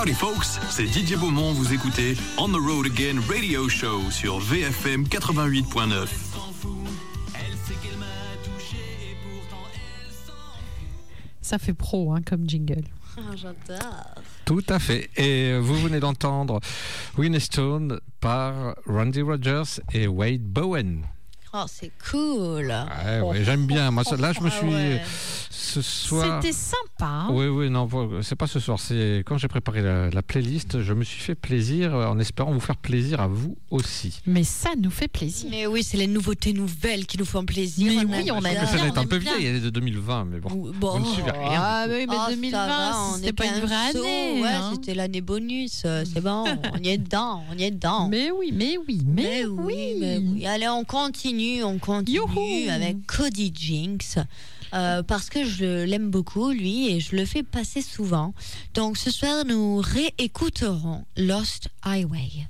Howdy folks, c'est Didier Beaumont, vous écoutez On the Road Again Radio Show sur VFM 88.9. Ça fait pro hein, comme jingle. J'adore. Tout à fait. Et vous venez d'entendre Winnie Stone par Randy Rogers et Wade Bowen. Oh, c'est cool. Ouais, ouais, j'aime bien. Moi, ça- là, je me Ah suis. ouais. Ce soir. C'était sympa. hein. Oui, oui, non, c'est pas ce soir. C'est quand j'ai préparé la, la playlist, je me suis fait plaisir euh, en espérant vous faire plaisir à vous aussi. Mais ça nous fait plaisir. Mais oui, c'est les nouveautés nouvelles qui nous font plaisir. Mais On oui, on a bien. Mais celle-là est un peu bien. vieille, elle est de 2020, mais bon. Bon. Vous ne suivez rien. Ah oui, mais Oh, ça 2020, va, on c'était pas une vraie année. Ouais, hein. c'était l'année bonus. euh, C'est bon, on y est dedans, on y est dedans. Mais oui, mais oui, mais, oui. mais oui. Allez, on continue, on continue Youhou. avec Cody Jinks. Euh, parce que je l'aime beaucoup, lui, et je le fais passer souvent. Donc ce soir, nous réécouterons Lost Highway.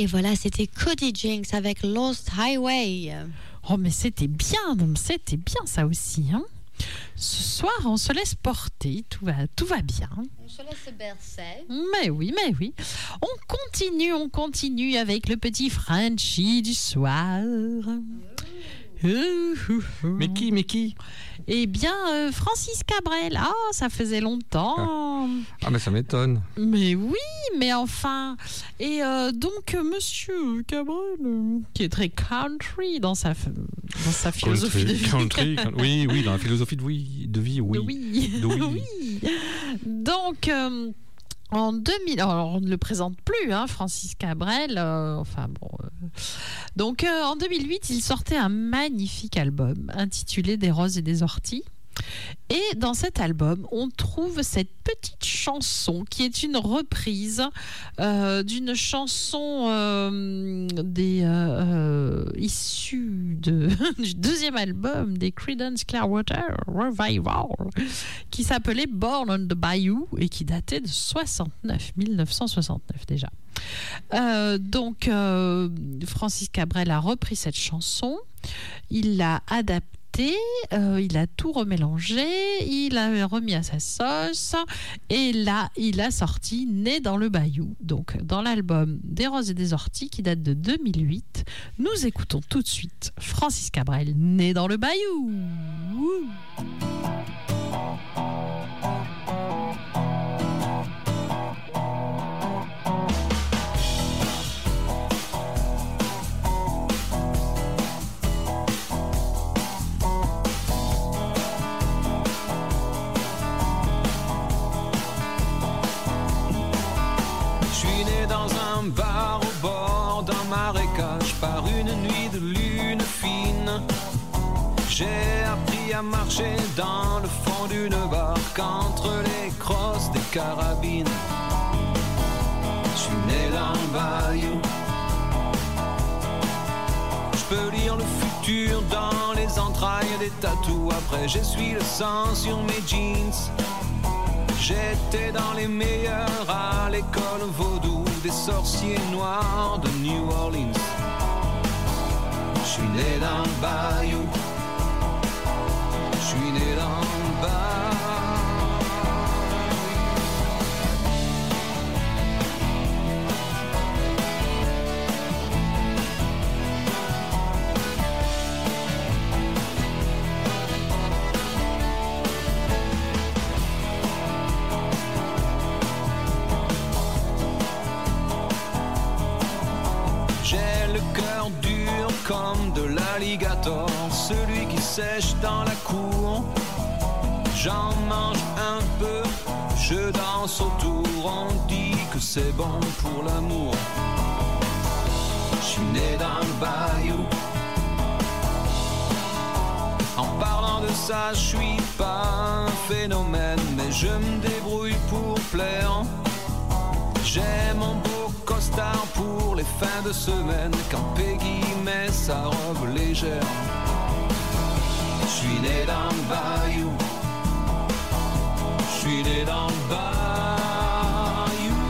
Et voilà, c'était Cody Jinks avec Lost Highway. Oh, mais c'était bien, c'était bien ça aussi. Hein Ce soir, on se laisse porter, tout va, tout va bien. On se laisse bercer. Mais oui, mais oui. On continue, on continue avec le petit Frenchie du soir. Mais qui, mais qui? Eh bien, euh, Francis Cabrel. Ah, ça faisait longtemps. Ah, mais ça m'étonne. Mais oui, mais enfin. Et euh, donc, euh, monsieur Cabrel, qui est très country dans sa, dans sa philosophie de vie. Country, country, oui, oui, dans la philosophie de vie, de vie oui. Oui. De oui. Oui. Donc, euh, en 2000, alors on ne le présente plus, hein, Francis Cabrel. euh, enfin bon. euh. Donc, euh, en 2008, il sortait un magnifique album intitulé Des roses et des orties. Et dans cet album, on trouve cette petite chanson qui est une reprise euh, d'une chanson euh, des, euh, euh, issue du deuxième album des Creedence Clearwater Revival qui s'appelait Born on the Bayou et qui datait de 69, 1969 déjà. Donc, Francis Cabrel a repris cette chanson, il l'a adaptée, euh, il a tout remélangé, il a remis à sa sauce, et là, il a sorti Né dans le Bayou. Donc, dans l'album Des Roses et des Orties, qui date de 2008, nous écoutons tout de suite Francis Cabrel, Né dans le Bayou. Dans un bar au bord d'un marécage par une nuit de lune fine. J'ai appris à marcher dans le fond d'une barque entre les crosses des carabines. Je suis né dans le bayou. Je peux lire le futur dans les entrailles des tatous. Après, j'essuie le sang sur mes jeans. J'étais dans les meilleurs à l'école vaudou des sorciers noirs de New Orleans. Je suis né dans le bayou. Je suis né dans le bayou. Comme de l'alligator, celui qui sèche dans la cour. J'en mange un peu, je danse autour, on dit que c'est bon pour l'amour. Je suis né dans le bayou. En parlant de ça, je suis pas un phénomène, mais je me débrouille pour plaire. J'ai mon beau costard pour les fins de semaine quand Peggy met sa robe légère. Je suis né dans le bayou. Je suis né dans le bayou.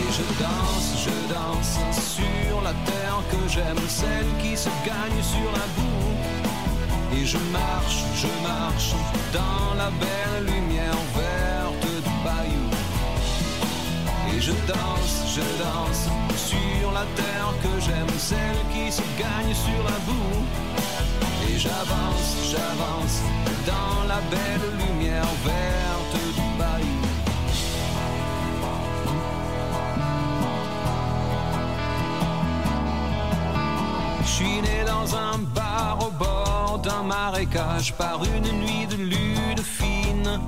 Et je danse, je danse sur la terre que j'aime, celle qui se gagne sur la boue. Et je marche, je marche dans la belle lumière je danse, je danse sur la terre que j'aime, celle qui se gagne sur la boue. Et j'avance, j'avance dans la belle lumière verte du bayou. Je suis né dans un bar au bord d'un marécage par une nuit de lune fine.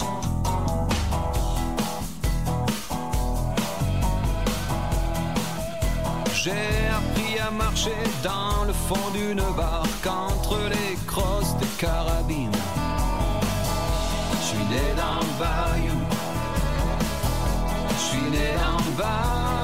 J'ai appris à marcher dans le fond d'une barque entre les crosses des carabines. Je suis né dans le bayou. Je suis né dans le bayou.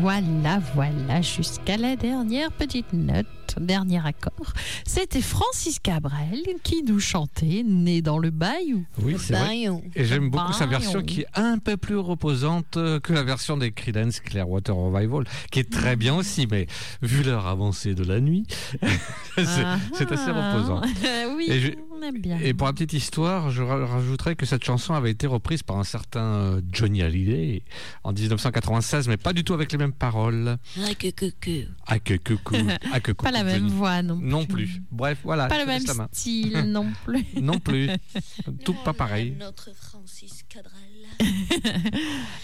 Voilà, voilà, jusqu'à la dernière petite note, dernier accord. C'était Francis Cabrel qui nous chantait Né dans le Bayou. Oui, c'est vrai. Et j'aime beaucoup sa version qui est un peu plus reposante que la version des Creedence Clearwater Revival, qui est très bien aussi, mais vu l'heure avancée de la nuit, c'est Ah, c'est assez ah. reposant. oui, Et je- on aime bien. Et pour la petite histoire, je ra- rajouterais que cette chanson avait été reprise par un certain euh, Johnny Hallyday en 1996, mais pas du tout avec les mêmes paroles. Ah, que, que, que. Ah que coucou, ah que coucou. Pas la même Johnny. voix non plus. Non plus. Bref, voilà. Pas le même style non plus. Non plus. Tout pas pareil. Notre Francis Cabrel.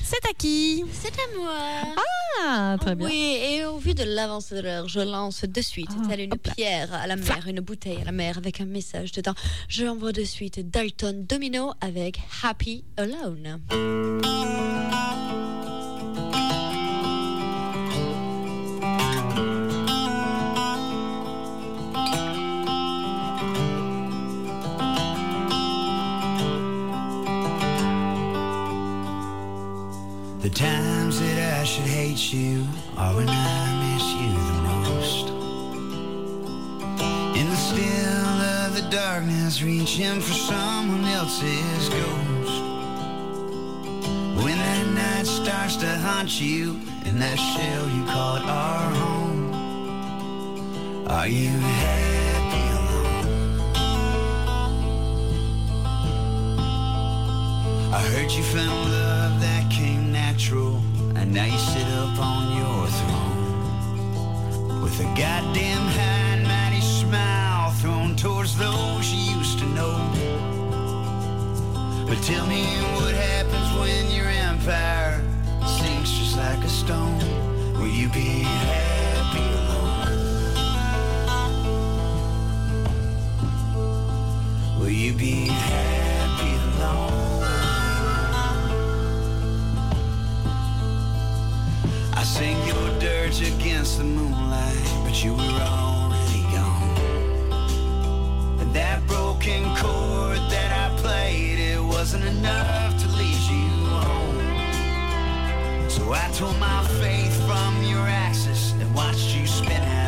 C'est à qui? C'est à moi. Ah, très bien. Oui, et au vu de l'avancée de l'heure, je lance de suite, Ah, telle une pierre à la mer, une bouteille à la mer avec un message dedans. Je envoie de suite Dalton Domino avec Happy Alone. Should hate you are when I miss you the most. In the still of the darkness, reaching for someone else's ghost. When that night starts to haunt you in that shell you call it our home, are you happy alone? I heard you found love now you sit up on your throne with a goddamn high and mighty smile thrown towards those you used to know. But tell me what happens when your empire sinks just like a stone. Will you be happy alone? Will you be happy sing your dirge against the moonlight, but you were already gone. And that broken chord that I played, it wasn't enough to lead you home. So I tore my faith from your axis and watched you spin out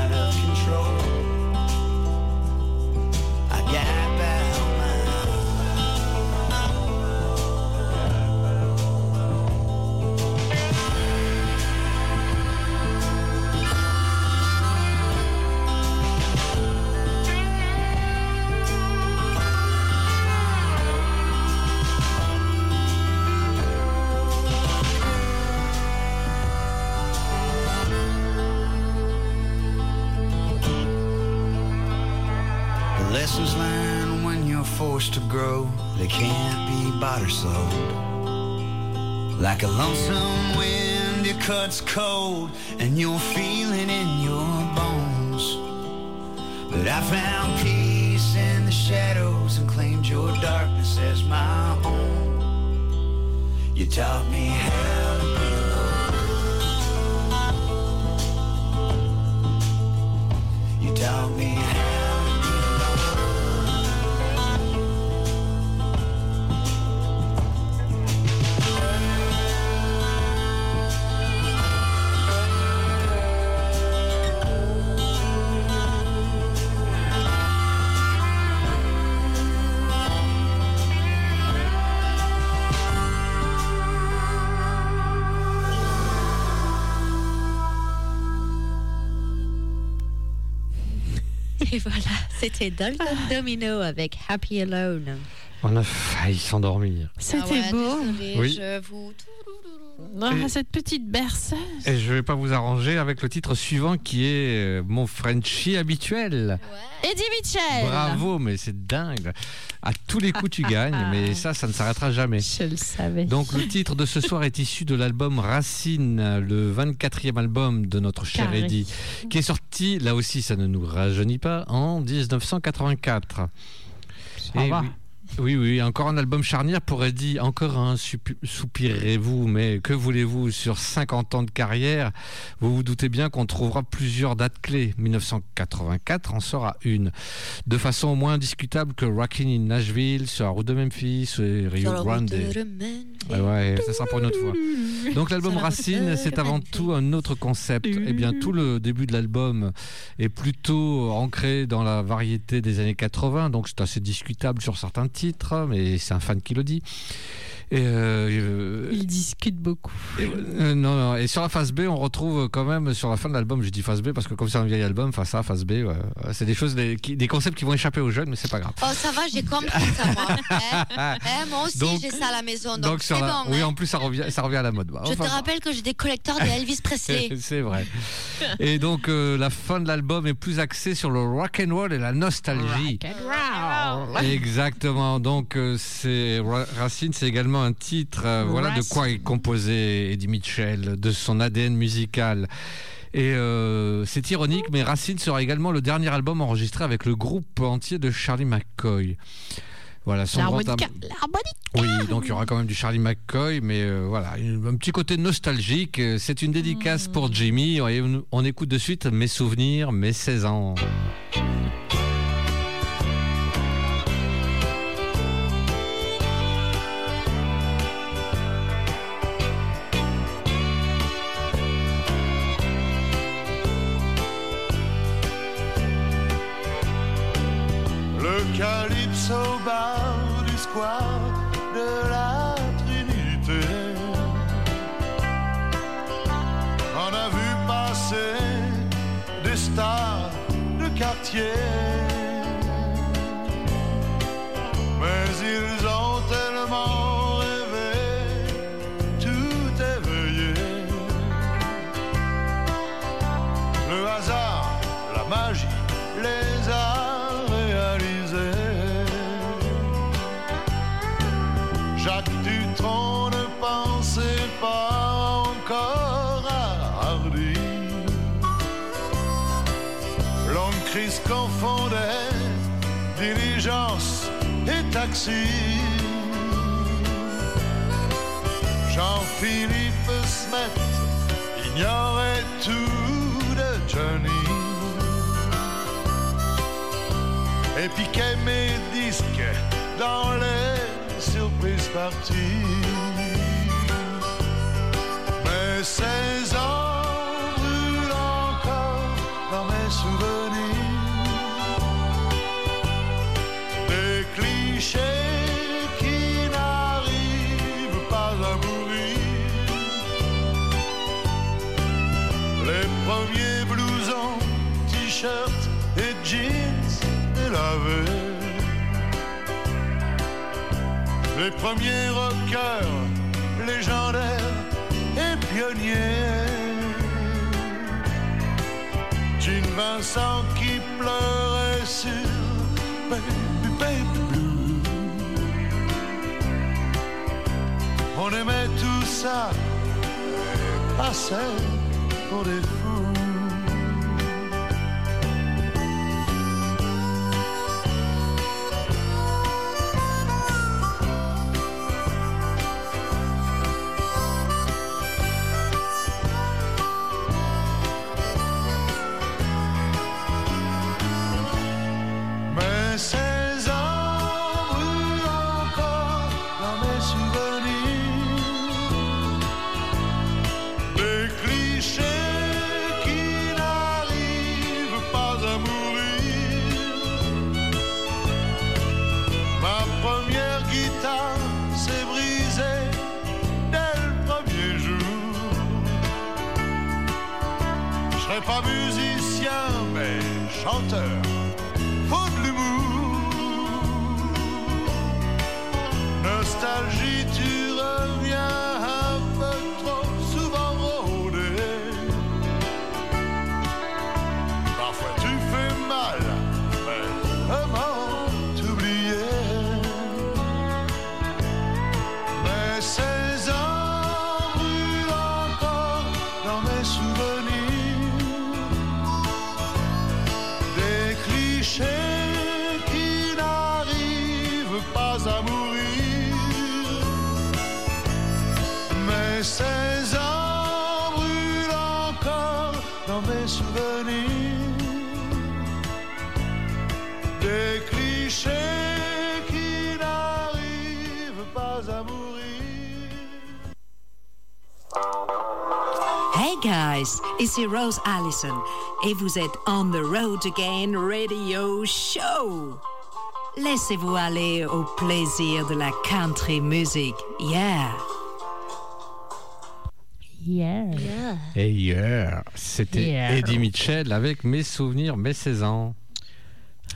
they can't be bought or sold. Like a lonesome wind, it cuts cold, and you're feeling in your bones. But I found peace in the shadows and claimed your darkness as my own. You taught me how to Et voilà, c'était Dalton Domino avec Happy Alone. On a failli s'endormir. C'était Ah ouais, beau. désolée, Oui. je vous... Et- cette petite berceuse. Et je vais pas vous arranger avec le titre suivant qui est euh, mon Frenchie habituel. Eddie Mitchell. Bravo, mais c'est dingue. À tous les coups, tu gagnes, mais ça, ça ne s'arrêtera jamais. Je le savais. Donc, le titre de ce soir est issu de l'album Racine, le 24e album de notre cher Carré. Eddie, qui est sorti, là aussi, ça ne nous rajeunit pas, en 1984. Ça va. oui. Oui, oui, encore un album charnière pour Eddie. Encore un, soupirez-vous, mais que voulez-vous Sur 50 ans de carrière, vous vous doutez bien qu'on trouvera plusieurs dates clés. 1984 en sera une. De façon moins indiscutable que Rockin' in Nashville, sur la route de Memphis et Rio Grande. Ouais, ouais, ça sera pour une autre fois. Donc l'album Racine, c'est avant tout un autre concept. Eh bien, tout le début de l'album est plutôt ancré dans la variété des années 80, donc c'est assez discutable sur certains titres, mais c'est un fan qui le dit. Et, euh, Il discute beaucoup. euh, non, non, et sur la phase B, on retrouve quand même sur la fin de l'album, je dis phase B parce que comme c'est un vieil album, face A, phase B, ouais, c'est des choses, des, qui- des concepts qui vont échapper aux jeunes, mais c'est pas grave. Oh, ça va, j'ai compris ça, moi. Eh, eh, moi aussi, Donc- j'ai ça à la maison, donc, sur la- bon. oui, hein. en plus ça revient, ça revient à la mode. Bah, Je te rappelle que j'ai des collecteurs de Elvis Presley. c'est vrai. Et donc euh, la fin de l'album est plus axée sur le rock and roll et la nostalgie. Exactement. Donc euh, c'est Ra- Racine, c'est également un titre. euh, voilà de quoi est composé Eddie Mitchell, de son ADN musical. Et euh, c'est ironique, mais Racine sera également le dernier album enregistré avec le groupe entier de Charlie McCoy. Voilà, son grand L'harmonica. oui, donc il y aura quand même du Charlie McCoy, mais euh, voilà, un petit côté nostalgique. C'est une dédicace pour Jimmy. Et on, on écoute de suite Mes souvenirs, mes 16 ans. Calypso bar du square de la taxi. Jean-Philippe Smet ignorait tout de Johnny et piquait mes disques dans les surprises parties. Mais 16 ans Les premiers rockers légendaires et pionniers. Jean Vincent qui pleurait sur Baby Blue. On aimait tout ça, passait pour ici Rose Allison et vous êtes On the Road Again Radio Show. Laissez-vous aller au plaisir de la country music. Yeah. Yeah. Et hier, c'était Yeah. Eddie Mitchell avec Mes souvenirs, mes 16 ans.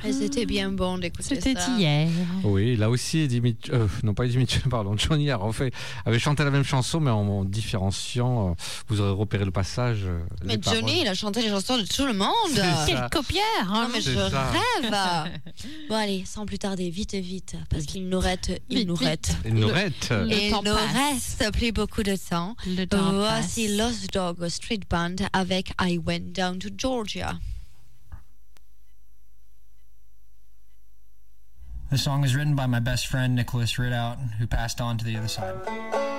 Et c'était bien bon d'écouter ça. C'était hier. Oui, là aussi, Mitchell, euh, non pas Mitchell, pardon, Johnny a refait, avait chanté la même chanson, mais en, en différenciant. euh, vous aurez repéré le passage. euh, Mais les paroles. Johnny, il a chanté les chansons de tout le monde. C'est ça. Quel copieur hein. Non, mais je ça. rêve. bon, allez, sans plus tarder, vite, vite, parce qu'il nous reste, il Vite, nous reste. Il nous reste. Il temps nous reste plus beaucoup de temps. Le temps Voici passe. Lost Dog Street Band avec I Went Down to Georgia. The song is written by my best friend Nicholas Ridout, who passed on to the other side.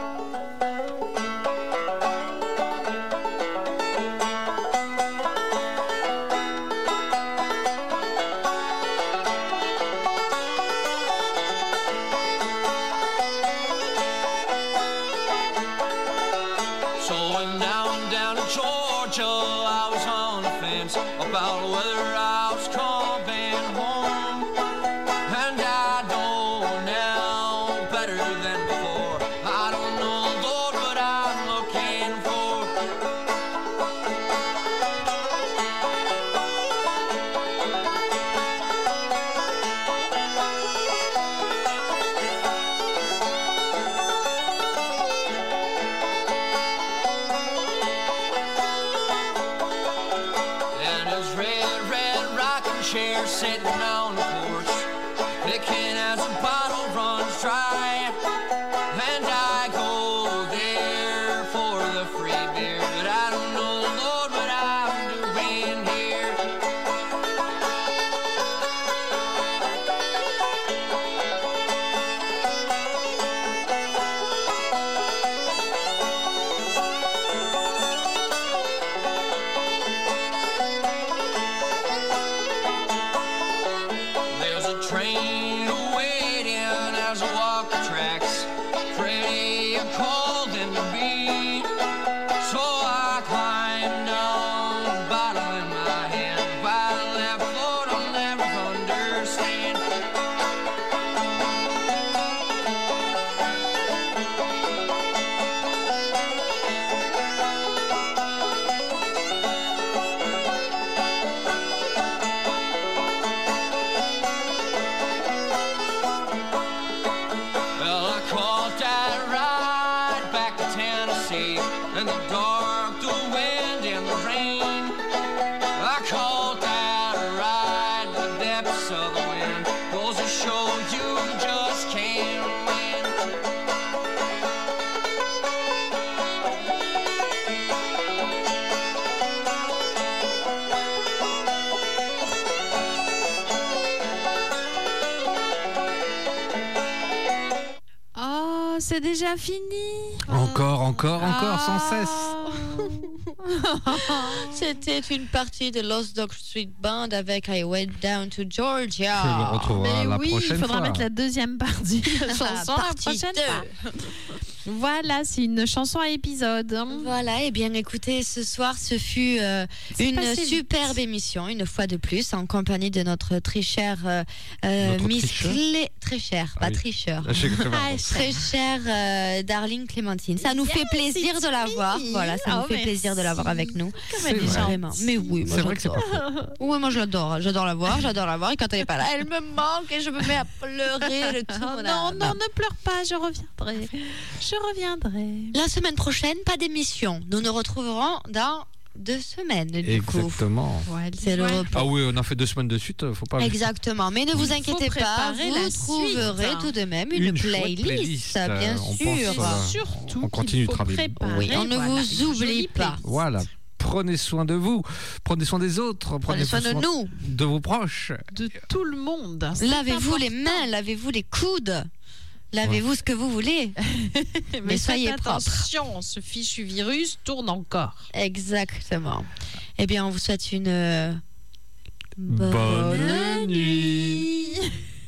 Encore, encore, encore, sans Ah. cesse. C'était une partie de Lost Dog Street Band avec I Went Down to Georgia. Mais la oui, il faudra fois. mettre la deuxième partie la chanson la Partie prochaine deux. fois. Voilà, c'est une chanson à épisode. Voilà, et bien écoutez, ce soir, ce fut euh, une superbe émission, une fois de plus, en compagnie de notre très chère euh, euh, Notre Miss Clé... Très chère, pas oui. tricheur. Ah. Ah, très chère euh, Darling Clémentine. Ça nous fait plaisir de la voir. Voilà, ça nous fait plaisir de la voir avec nous. Comme elle est vrai. Vraiment. Mais oui, moi C'est vrai que pas. Oui, moi je l'adore. J'adore la voir, j'adore la voir. Et quand elle est pas là, elle me manque et je me mets à pleurer tout Oh, mon non, non, ne pleure pas, je reviendrai. Je reviendrai. La semaine prochaine, pas d'émission. Nous nous retrouverons dans deux semaines, du coup. Exactement. C'est le repos. Ah oui, on a fait deux semaines de suite, faut pas. Exactement, mais ne vous inquiétez pas, vous trouverez suite. tout de même une, playlist, playlist, bien euh, on sûr. pense, euh, Surtout on continue de travailler. préparer, Oui, on ne voilà, vous oublie pas. Voilà. Prenez soin de vous, prenez soin des autres, Prenez soin de nous. de vos proches. De tout le monde. C'est Lavez-vous les mains, lavez-vous les coudes. Lavez-vous ce que vous voulez. Mais, Mais soyez faites propres. attention, ce fichu virus tourne encore. Exactement. Eh bien, on vous souhaite une euh, Bonne nuit.